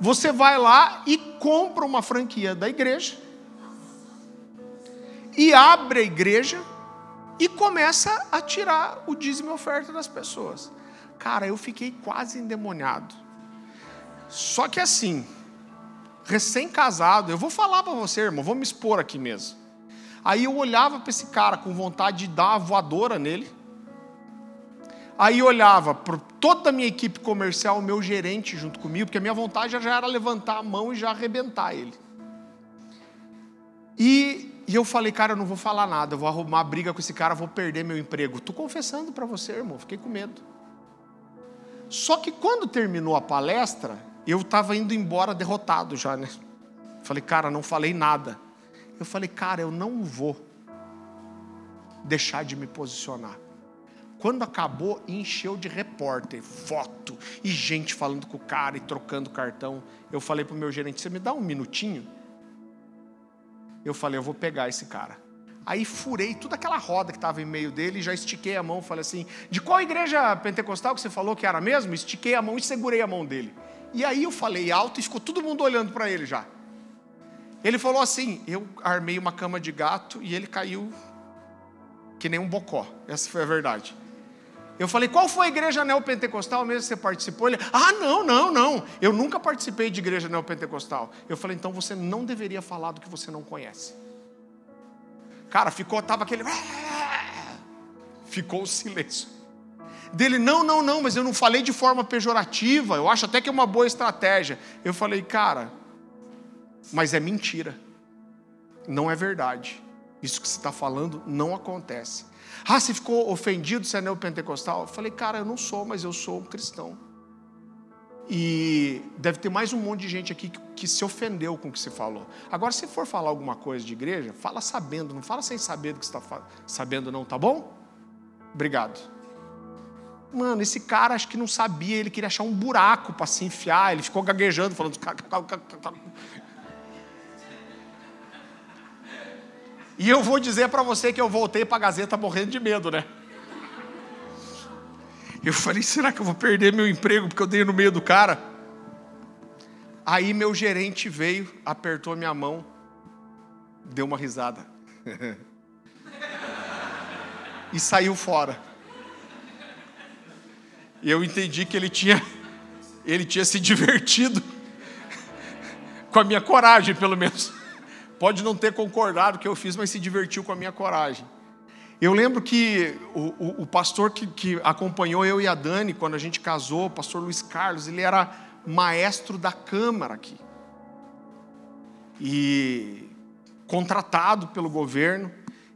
você vai lá e compra uma franquia da igreja, e abre a igreja, e começa a tirar o dízimo e oferta das pessoas. Cara, eu fiquei quase endemoniado. Só que assim, recém-casado, eu vou falar para você, irmão, vou me expor aqui mesmo. Aí eu olhava para esse cara com vontade de dar uma voadora nele. Aí olhava para toda a minha equipe comercial, o meu gerente junto comigo, porque a minha vontade já era levantar a mão e já arrebentar ele. E, e eu falei, cara, eu não vou falar nada, eu vou arrumar briga com esse cara, vou perder meu emprego. Estou confessando para você, irmão, fiquei com medo. Só que quando terminou a palestra, eu estava indo embora derrotado já, né? Falei, cara, não falei nada. Eu falei, cara, eu não vou deixar de me posicionar. Quando acabou, encheu de repórter, foto e gente falando com o cara e trocando cartão. Eu falei para o meu gerente: você me dá um minutinho? Eu falei: eu vou pegar esse cara. Aí furei toda aquela roda que estava em meio dele, já estiquei a mão, falei assim: de qual igreja pentecostal que você falou que era mesmo? Estiquei a mão e segurei a mão dele. E aí eu falei alto e ficou todo mundo olhando para ele já. Ele falou assim: eu armei uma cama de gato e ele caiu que nem um bocó. Essa foi a verdade. Eu falei, qual foi a igreja neopentecostal mesmo que você participou? Ele, ah, não, não, não. Eu nunca participei de igreja neopentecostal. Eu falei, então você não deveria falar do que você não conhece. Cara, ficou, tava aquele. [LAUGHS] Ficou o silêncio. Dele, não, não, não, mas eu não falei de forma pejorativa. Eu acho até que é uma boa estratégia. Eu falei, cara, mas é mentira. Não é verdade. Isso que você está falando não acontece. Ah, você ficou ofendido se é neopentecostal? Eu falei, cara, eu não sou, mas eu sou um cristão. E deve ter mais um monte de gente aqui que, que, se ofendeu com o que você falou. Agora, se for falar alguma coisa de igreja, fala sabendo, não fala sem saber do que você está sabendo, não, tá bom? Obrigado. Mano, esse cara acho que não sabia, ele queria achar um buraco para se enfiar, ele ficou gaguejando, falando. E eu vou dizer para você que eu voltei para a Gazeta morrendo de medo, né? Eu falei, será que eu vou perder meu emprego porque eu dei no meio do cara? Aí meu gerente veio, apertou minha mão, deu uma risada. [LAUGHS] e saiu fora. E eu entendi que ele tinha ele tinha se divertido [LAUGHS] com a minha coragem, pelo menos. Pode não ter concordado com o que eu fiz, mas se divertiu com a minha coragem. Eu lembro que o, o, o pastor que, que, acompanhou eu e a Dani quando a gente casou, o pastor Luiz Carlos, ele era maestro da Câmara aqui. E contratado pelo governo,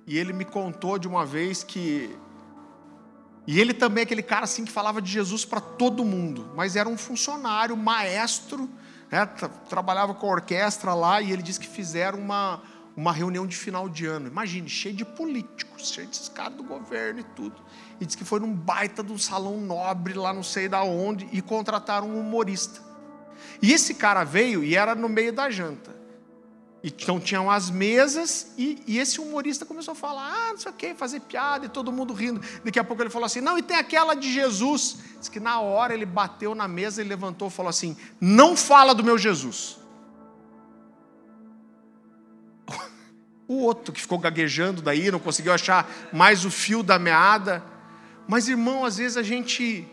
e ele me contou de uma vez que. E ele também é aquele cara assim que falava de Jesus para todo mundo, mas era um funcionário, maestro, né, trabalhava com a orquestra lá, e ele disse que fizeram uma, uma reunião de final de ano. Imagine, cheio de políticos, cheio desses caras do governo e tudo. E disse que foi num baita de um salão nobre lá não sei da onde e contrataram um humorista. E esse cara veio e era no meio da janta. Então tinham as mesas e, e, esse humorista começou a falar, ah, não sei o que, fazer piada e todo mundo rindo. Daqui a pouco ele falou assim, não, e tem aquela de Jesus. Diz que na hora ele bateu na mesa e levantou e falou assim, não fala do meu Jesus. O outro que ficou gaguejando daí, não conseguiu achar mais o fio da meada. Mas irmão, às vezes a gente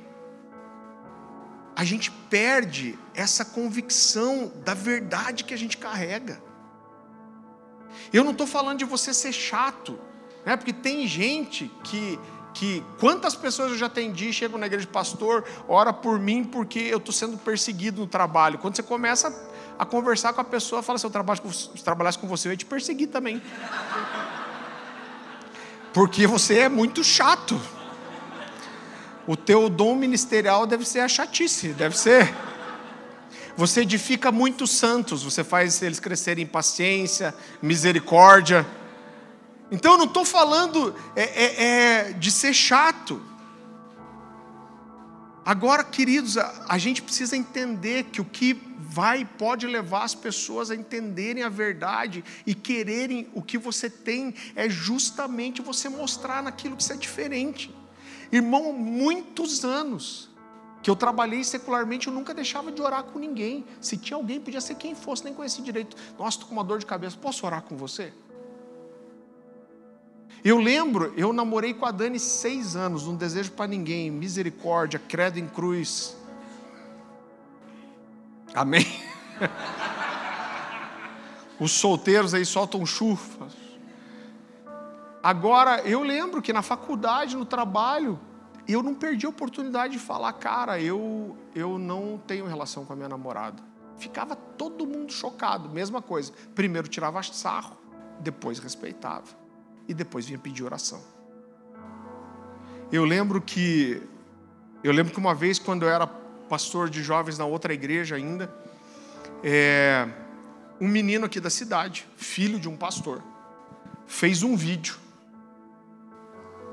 a gente perde essa convicção da verdade que a gente carrega. Eu não estou falando de você ser chato, né? porque tem gente que, que. Quantas pessoas eu já atendi, chegam na igreja de pastor, ora por mim porque eu estou sendo perseguido no trabalho. Quando você começa a conversar com a pessoa, fala: se eu trabalhasse com você, eu ia te perseguir também. Porque você é muito chato. O teu dom ministerial deve ser a chatice, deve ser. Você edifica muitos santos, você faz eles crescerem em paciência, misericórdia. Então eu não estou falando é, é, é, de ser chato. Agora, queridos, a, a gente precisa entender que o que vai pode levar as pessoas a entenderem a verdade e quererem o que você tem é justamente você mostrar naquilo que você é diferente. Irmão, muitos anos que eu trabalhei secularmente, eu nunca deixava de orar com ninguém. Se tinha alguém, podia ser quem fosse, nem conhecia direito. Nossa, estou com uma dor de cabeça, posso orar com você? Eu lembro, eu namorei com a Dani seis anos, não desejo para ninguém, misericórdia, credo em cruz. Amém? [LAUGHS] Os solteiros aí soltam chufas. Agora, eu lembro que na faculdade, no trabalho, eu não perdi a oportunidade de falar, cara, eu, eu não tenho relação com a minha namorada. Ficava todo mundo chocado, mesma coisa. Primeiro tirava sarro, depois respeitava. E depois vinha pedir oração. Eu lembro que eu lembro que uma vez, quando eu era pastor de jovens na outra igreja ainda, é, um menino aqui da cidade, filho de um pastor, fez um vídeo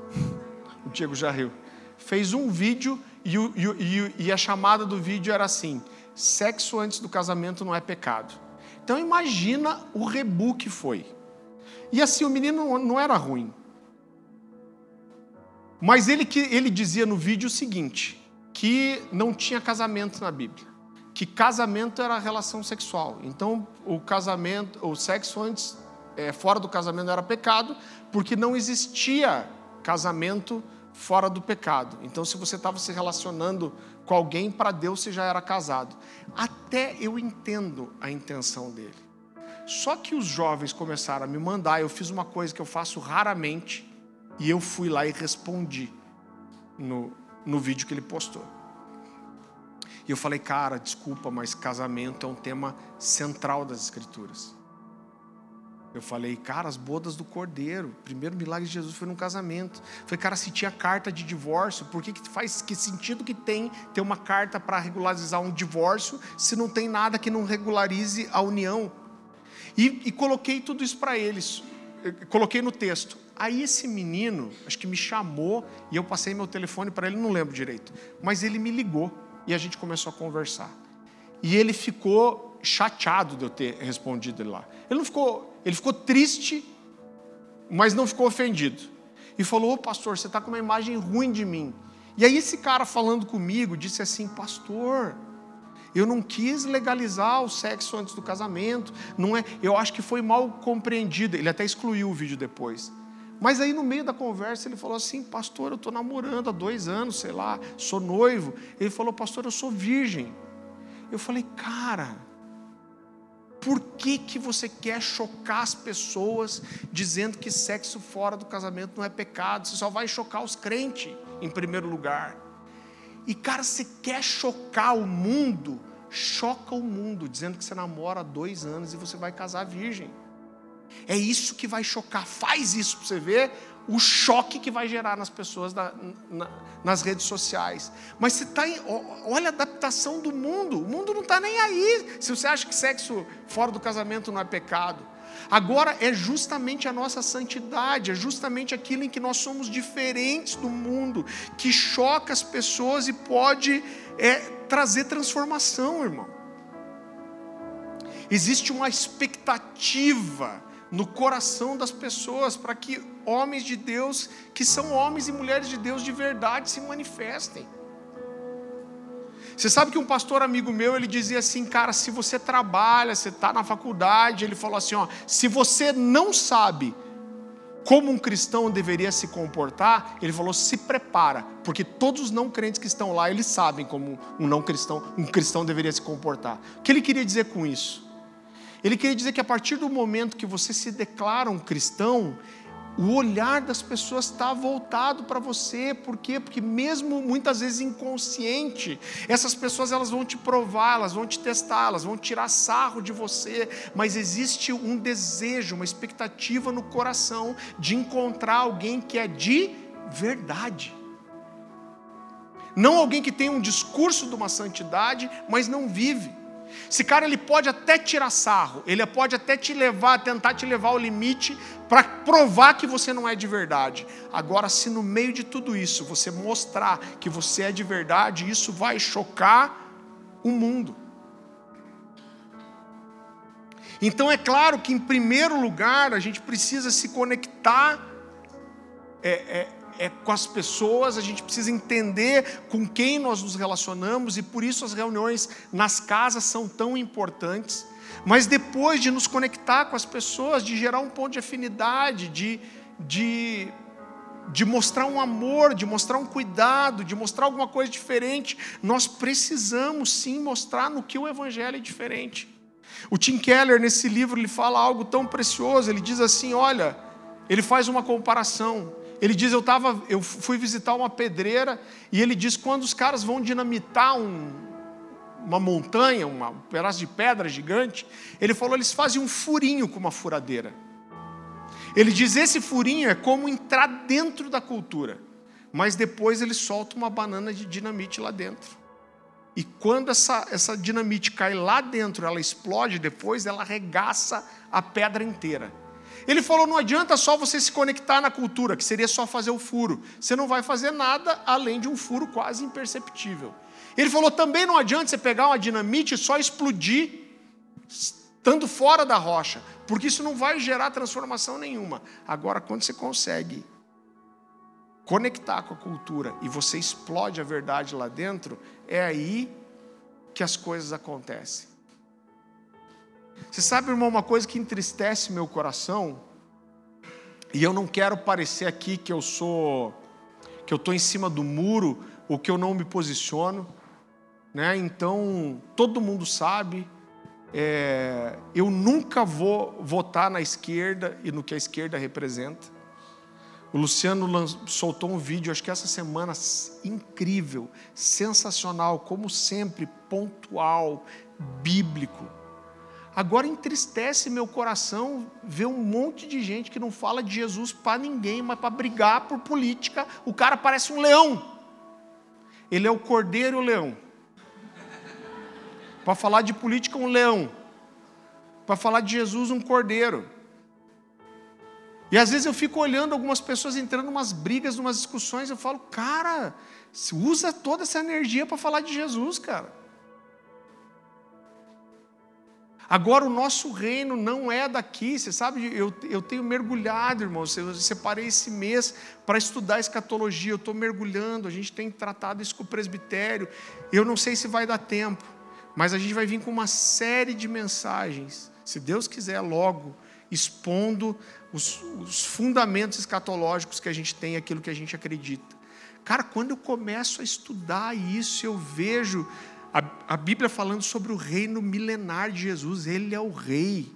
[LAUGHS] o Diego já riu. Fez um vídeo e, e, e a chamada do vídeo era assim: sexo antes do casamento não é pecado. Então imagina o rebu que foi. E assim, o menino não era ruim. Mas ele, que, ele dizia no vídeo o seguinte: que não tinha casamento na Bíblia. Que casamento era relação sexual. Então, o casamento, o sexo antes, é, fora do casamento era pecado, porque não existia casamento fora do pecado. Então, se você estava se relacionando com alguém, para Deus você já era casado. Até eu entendo a intenção dele. Só que os jovens começaram a me mandar, eu fiz uma coisa que eu faço raramente, e eu fui lá e respondi no, no vídeo que ele postou. E eu falei, cara, desculpa, mas casamento é um tema central das Escrituras. Eu falei, cara, as bodas do cordeiro. O primeiro milagre de Jesus foi num casamento. falei, cara, se tinha carta de divórcio, por que, que faz que sentido que tem ter uma carta para regularizar um divórcio se não tem nada que não regularize a união? E, e coloquei tudo isso para eles. coloquei no texto. Aí esse menino, acho que me chamou e eu passei meu telefone para ele, não lembro direito. Mas ele me ligou e a gente começou a conversar. E ele ficou chateado de eu ter respondido ele lá. Ele não ficou ele ficou triste mas não ficou ofendido. E falou: Ô pastor, você está com uma imagem ruim de mim. E aí, esse cara falando comigo disse assim: Pastor, eu não quis legalizar o sexo antes do casamento. Não é, eu acho que foi mal compreendido. Ele até excluiu o vídeo depois. Mas aí no meio da conversa ele falou assim, pastor, eu estou namorando há dois anos, sei lá, sou noivo. Ele falou, pastor, eu sou virgem. Eu falei, cara, por que, que você quer chocar as pessoas dizendo que sexo fora do casamento não é pecado? Você só vai chocar os crentes em primeiro lugar. E cara, se quer chocar o mundo, choca o mundo, dizendo que você namora há dois anos e você vai casar virgem. É isso que vai chocar. Faz isso para você ver o choque que vai gerar nas pessoas na, na, nas redes sociais. Mas você está olha a adaptação do mundo. O mundo não está nem aí. Se você acha que sexo fora do casamento não é pecado. Agora é justamente a nossa santidade, é justamente aquilo em que nós somos diferentes do mundo, que choca as pessoas e pode é, trazer transformação, irmão. Existe uma expectativa no coração das pessoas para que homens de Deus, que são homens e mulheres de Deus de verdade, se manifestem. Você sabe que um pastor amigo meu, ele dizia assim, cara, se você trabalha, você está na faculdade, ele falou assim, ó, se você não sabe como um cristão deveria se comportar, ele falou, se prepara, porque todos os não crentes que estão lá, eles sabem como um não cristão, um cristão deveria se comportar. O que ele queria dizer com isso? Ele queria dizer que a partir do momento que você se declara um cristão, o olhar das pessoas está voltado para você, por quê? Porque mesmo muitas vezes inconsciente, essas pessoas elas vão te provar, elas vão te testar, elas vão tirar sarro de você, mas existe um desejo, uma expectativa no coração de encontrar alguém que é de verdade. Não alguém que tem um discurso de uma santidade, mas não vive. Esse cara ele pode até tirar sarro, ele pode até te levar, tentar te levar ao limite para provar que você não é de verdade. Agora, se no meio de tudo isso você mostrar que você é de verdade, isso vai chocar o mundo. Então é claro que em primeiro lugar a gente precisa se conectar é, é, é, com as pessoas, a gente precisa entender com quem nós nos relacionamos e por isso as reuniões nas casas são tão importantes. Mas depois de nos conectar com as pessoas, de gerar um ponto de afinidade, de, de, de mostrar um amor, de mostrar um cuidado, de mostrar alguma coisa diferente, nós precisamos sim mostrar no que o Evangelho é diferente. O Tim Keller, nesse livro, ele fala algo tão precioso, ele diz assim: olha, ele faz uma comparação. Ele diz: eu, tava, eu fui visitar uma pedreira, e ele diz: quando os caras vão dinamitar um, uma montanha, uma, um pedaço de pedra gigante, ele falou: eles fazem um furinho com uma furadeira. Ele diz: esse furinho é como entrar dentro da cultura, mas depois ele solta uma banana de dinamite lá dentro. E quando essa, essa dinamite cai lá dentro, ela explode depois, ela arregaça a pedra inteira. Ele falou: não adianta só você se conectar na cultura, que seria só fazer o furo. Você não vai fazer nada além de um furo quase imperceptível. Ele falou: também não adianta você pegar uma dinamite e só explodir, estando fora da rocha, porque isso não vai gerar transformação nenhuma. Agora, quando você consegue conectar com a cultura e você explode a verdade lá dentro, é aí que as coisas acontecem. Você sabe, irmão, uma coisa que entristece meu coração, e eu não quero parecer aqui que eu sou, que eu estou em cima do muro, ou que eu não me posiciono, né? Então, todo mundo sabe, é, eu nunca vou votar na esquerda e no que a esquerda representa. O Luciano soltou um vídeo, acho que essa semana, incrível, sensacional, como sempre, pontual, bíblico. Agora entristece meu coração ver um monte de gente que não fala de Jesus para ninguém, mas para brigar por política. O cara parece um leão. Ele é o cordeiro leão. Para falar de política, um leão. Para falar de Jesus, um cordeiro. E às vezes eu fico olhando algumas pessoas entrando em umas brigas, em umas discussões, eu falo, cara, usa toda essa energia para falar de Jesus, cara. Agora, o nosso reino não é daqui, você sabe, eu, eu tenho mergulhado, irmãos, eu separei esse mês para estudar escatologia, eu estou mergulhando, a gente tem tratado isso com o presbitério, eu não sei se vai dar tempo, mas a gente vai vir com uma série de mensagens, se Deus quiser, logo, expondo os, os fundamentos escatológicos que a gente tem, aquilo que a gente acredita. Cara, quando eu começo a estudar isso, eu vejo a, a Bíblia falando sobre o reino milenar de Jesus, ele é o rei.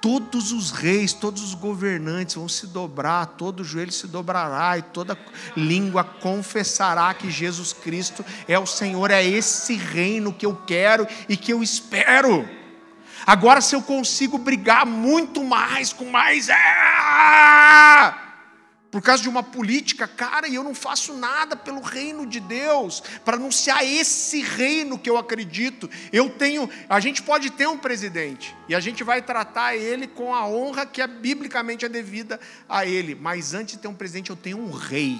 Todos os reis, todos os governantes vão se dobrar, todo joelho se dobrará e toda língua confessará que Jesus Cristo é o Senhor. É esse reino que eu quero e que eu espero. Agora, se eu consigo brigar muito mais, com mais. É por causa de uma política, cara, e eu não faço nada pelo reino de Deus, para anunciar esse reino que eu acredito. Eu tenho, a gente pode ter um presidente, e a gente vai tratar ele com a honra que é biblicamente é devida a ele, mas antes de ter um presidente, eu tenho um rei.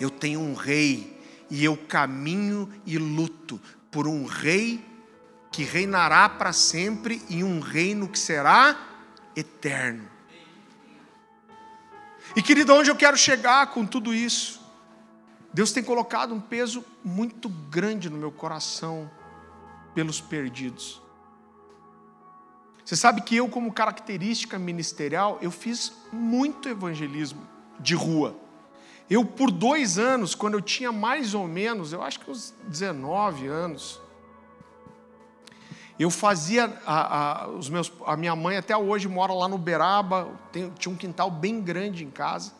Eu tenho um rei, e eu caminho e luto por um rei que reinará para sempre e um reino que será eterno. E querido, onde eu quero chegar com tudo isso? Deus tem colocado um peso muito grande no meu coração pelos perdidos. Você sabe que eu, como característica ministerial, eu fiz muito evangelismo de rua. Eu, por dois anos, quando eu tinha mais ou menos, eu acho que uns 19 anos, eu fazia, a, a, os meus, a minha mãe até hoje mora lá no Beraba, tem, tinha um quintal bem grande em casa.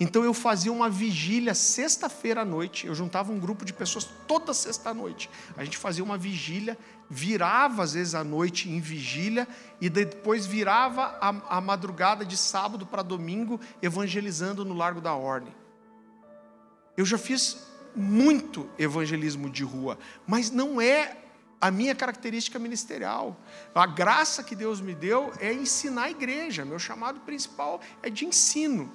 Então eu fazia uma vigília sexta-feira à noite. Eu juntava um grupo de pessoas toda sexta-noite. A gente fazia uma vigília, virava às vezes à noite em vigília e depois virava a, a madrugada de sábado para domingo evangelizando no Largo da Ordem. Eu já fiz muito evangelismo de rua, mas não é a minha característica ministerial. A graça que Deus me deu é ensinar a igreja. Meu chamado principal é de ensino.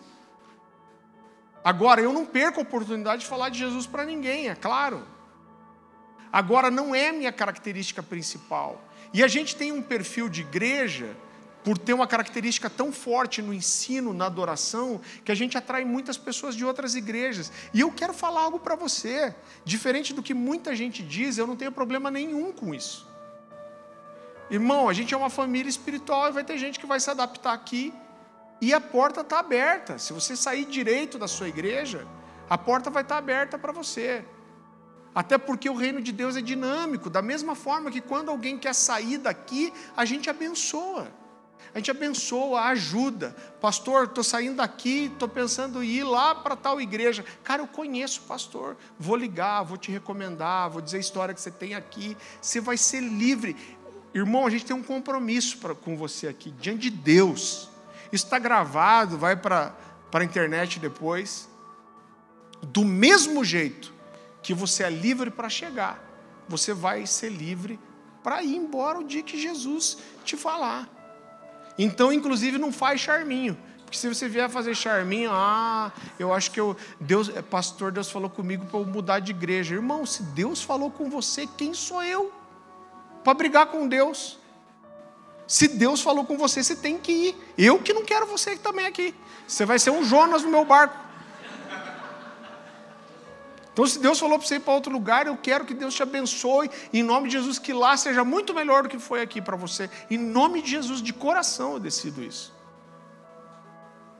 Agora, eu não perco a oportunidade de falar de Jesus para ninguém, é claro. Agora, não é minha característica principal. E a gente tem um perfil de igreja por ter uma característica tão forte no ensino, na adoração, que a gente atrai muitas pessoas de outras igrejas. E eu quero falar algo para você, diferente do que muita gente diz, eu não tenho problema nenhum com isso. Irmão, a gente é uma família espiritual e vai ter gente que vai se adaptar aqui e a porta está aberta. Se você sair direito da sua igreja, a porta vai estar tá aberta para você. Até porque o reino de Deus é dinâmico, da mesma forma que quando alguém quer sair daqui, a gente abençoa. A gente abençoa, ajuda. Pastor, estou saindo daqui, estou pensando em ir lá para tal igreja. Cara, eu conheço o pastor. Vou ligar, vou te recomendar, vou dizer a história que você tem aqui. Você vai ser livre. Irmão, a gente tem um compromisso pra, com você aqui, diante de Deus. Isso está gravado, vai para a internet depois. Do mesmo jeito que você é livre para chegar, você vai ser livre para ir embora o dia que Jesus te falar. Então, inclusive, não faz charminho. Porque se você vier fazer charminho, ah, eu acho que eu, Deus, é, pastor, Deus falou comigo para eu mudar de igreja. Irmão, se Deus falou com você, quem sou eu? Para brigar com Deus. Se Deus falou com você, você tem que ir. Eu que não quero você também aqui. Você vai ser um Jonas no meu barco. Então, se Deus falou para você ir para outro lugar, eu quero que Deus te abençoe, em nome de Jesus, que lá seja muito melhor do que foi aqui para você. Em nome de Jesus, de coração eu decido isso.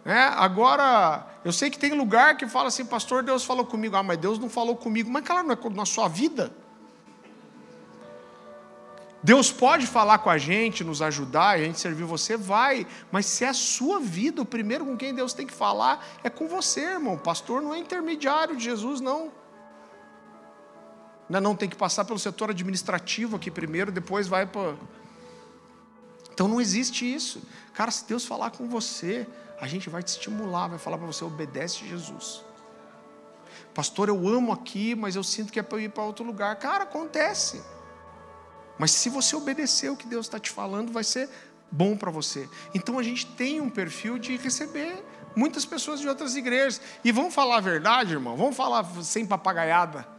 É, agora, eu sei que tem lugar que fala assim, pastor, Deus falou comigo. Ah, mas Deus não falou comigo. Mas claro, não é na sua vida. Deus pode falar com a gente, nos ajudar, a gente servir você, vai, mas se é a sua vida, o primeiro com quem Deus tem que falar é com você, irmão. O pastor não é intermediário de Jesus, não. Não, não tem que passar pelo setor administrativo aqui primeiro, depois vai para. Então não existe isso. Cara, se Deus falar com você, a gente vai te estimular, vai falar para você, obedece Jesus. Pastor, eu amo aqui, mas eu sinto que é para eu ir para outro lugar. Cara, acontece. Mas se você obedecer o que Deus está te falando, vai ser bom para você. Então a gente tem um perfil de receber muitas pessoas de outras igrejas. E vamos falar a verdade, irmão? Vamos falar sem papagaiada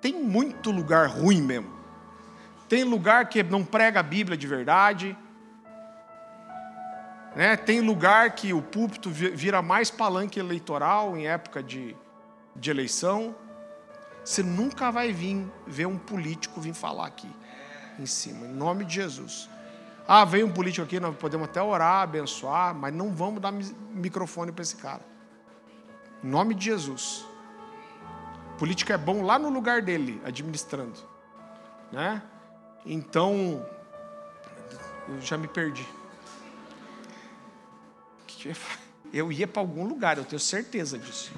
tem muito lugar ruim mesmo. tem lugar que não prega a Bíblia de verdade. Né? Tem lugar que o púlpito vira mais palanque eleitoral em época de, de eleição. Você nunca vai vir ver um político vir falar aqui em cima, em nome de Jesus. Ah, veio um político aqui, nós podemos até orar, abençoar, mas não vamos dar microfone para esse cara. Em nome de Jesus. Político é bom lá no lugar dele, administrando. Né? Então, eu já me perdi. Eu ia para algum lugar, eu tenho certeza disso.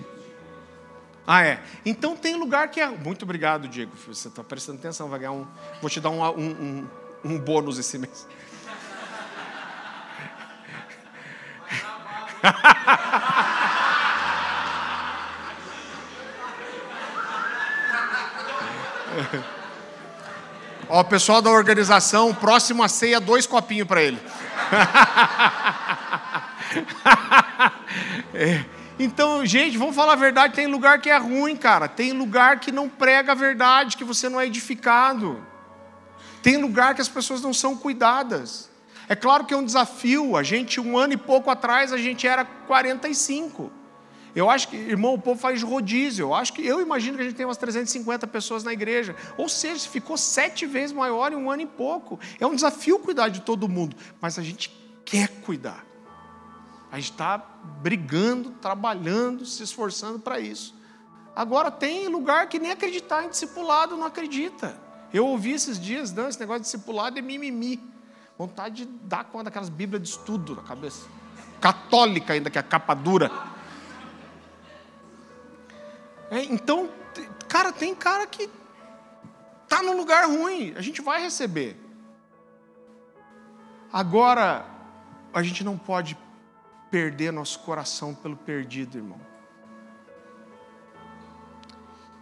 Ah, é. Então tem lugar que é. Muito obrigado, Diego. Você está prestando atenção, vai ganhar um. Vou te dar um, um, um, um bônus esse mês. [LAUGHS] Ó, o pessoal da organização, próxima ceia, dois copinhos para ele. [LAUGHS] é. Então, gente, vamos falar a verdade: tem lugar que é ruim, cara. Tem lugar que não prega a verdade, que você não é edificado. Tem lugar que as pessoas não são cuidadas. É claro que é um desafio. A gente, um ano e pouco atrás, a gente era 45. Eu acho que, irmão, o povo faz rodízio. Eu acho que, eu imagino que a gente tem umas 350 pessoas na igreja. Ou seja, ficou sete vezes maior em um ano e pouco. É um desafio cuidar de todo mundo. Mas a gente quer cuidar. A gente está brigando, trabalhando, se esforçando para isso. Agora, tem lugar que nem acreditar em discipulado não acredita. Eu ouvi esses dias, não, esse negócio de discipulado é mimimi. Vontade de dar com uma daquelas bíblias de estudo na cabeça. Católica ainda, que é a capa dura. É, então, cara, tem cara que está num lugar ruim. A gente vai receber. Agora, a gente não pode perder nosso coração pelo perdido, irmão.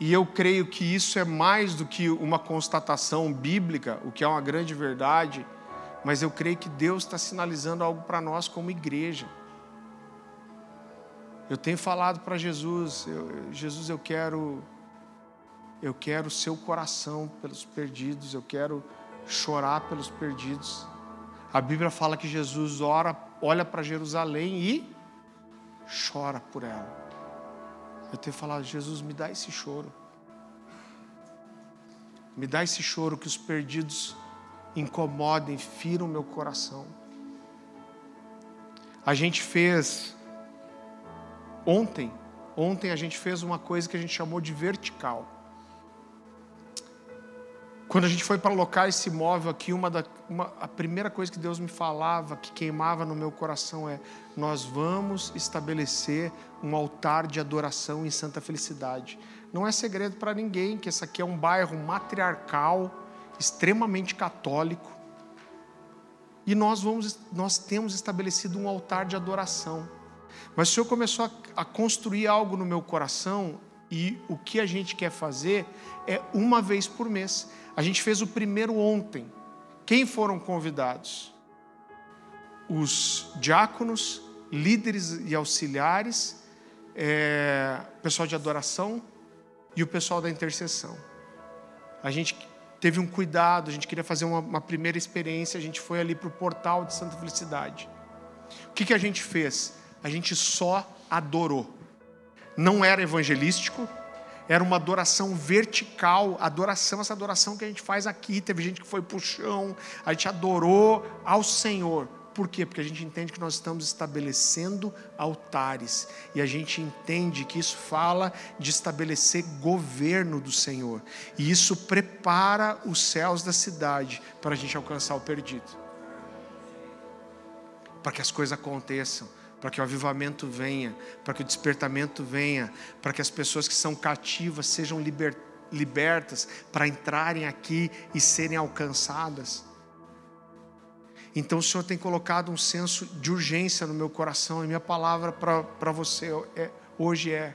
E eu creio que isso é mais do que uma constatação bíblica, o que é uma grande verdade, mas eu creio que Deus está sinalizando algo para nós como igreja. Eu tenho falado para Jesus, eu, Jesus, eu quero, eu quero o seu coração pelos perdidos, eu quero chorar pelos perdidos. A Bíblia fala que Jesus ora olha para Jerusalém e chora por ela. Eu tenho falado, Jesus, me dá esse choro. Me dá esse choro que os perdidos incomodem, firam meu coração. A gente fez ontem, ontem a gente fez uma coisa que a gente chamou de vertical. Quando a gente foi para alocar esse imóvel aqui, uma da, uma, a primeira coisa que Deus me falava, que queimava no meu coração é: nós vamos estabelecer um altar de adoração em Santa Felicidade. Não é segredo para ninguém que esse aqui é um bairro matriarcal, extremamente católico. E nós, vamos, nós temos estabelecido um altar de adoração. Mas o Senhor começou a, a construir algo no meu coração, e o que a gente quer fazer é uma vez por mês. A gente fez o primeiro ontem. Quem foram convidados? Os diáconos, líderes e auxiliares, é, pessoal de adoração e o pessoal da intercessão. A gente teve um cuidado, a gente queria fazer uma, uma primeira experiência, a gente foi ali para o portal de Santa Felicidade. O que, que a gente fez? A gente só adorou. Não era evangelístico, era uma adoração vertical, adoração, essa adoração que a gente faz aqui. Teve gente que foi para o chão, a gente adorou ao Senhor. Por quê? Porque a gente entende que nós estamos estabelecendo altares. E a gente entende que isso fala de estabelecer governo do Senhor. E isso prepara os céus da cidade para a gente alcançar o perdido. Para que as coisas aconteçam para que o avivamento venha, para que o despertamento venha, para que as pessoas que são cativas sejam liber, libertas para entrarem aqui e serem alcançadas. Então o Senhor tem colocado um senso de urgência no meu coração, e minha palavra para você é, hoje é: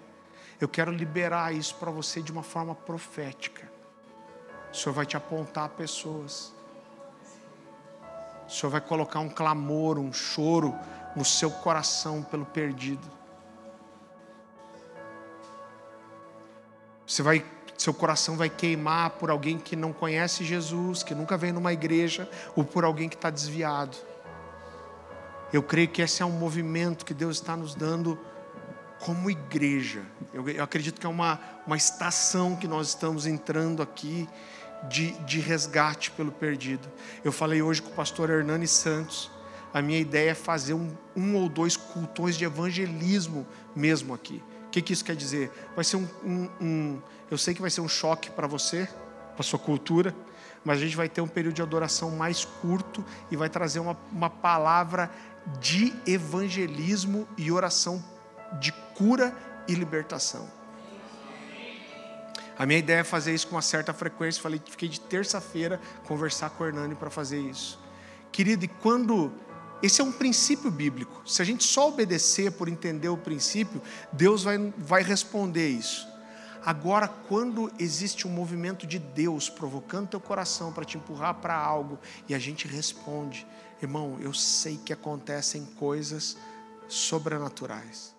eu quero liberar isso para você de uma forma profética. O Senhor vai te apontar pessoas. O Senhor vai colocar um clamor, um choro no seu coração pelo perdido. Você vai Seu coração vai queimar por alguém que não conhece Jesus, que nunca veio numa igreja, ou por alguém que está desviado. Eu creio que esse é um movimento que Deus está nos dando como igreja. Eu, eu acredito que é uma, uma estação que nós estamos entrando aqui de, de resgate pelo perdido. Eu falei hoje com o pastor Hernani Santos. A minha ideia é fazer um, um ou dois cultões de evangelismo mesmo aqui. O que, que isso quer dizer? Vai ser um, um, um eu sei que vai ser um choque para você, para sua cultura, mas a gente vai ter um período de adoração mais curto e vai trazer uma, uma palavra de evangelismo e oração de cura e libertação. A minha ideia é fazer isso com uma certa frequência. Falei, fiquei de terça-feira conversar com o Hernani para fazer isso. Querido, e quando. Esse é um princípio bíblico. Se a gente só obedecer por entender o princípio, Deus vai, vai responder isso. Agora, quando existe um movimento de Deus provocando teu coração para te empurrar para algo e a gente responde, irmão, eu sei que acontecem coisas sobrenaturais.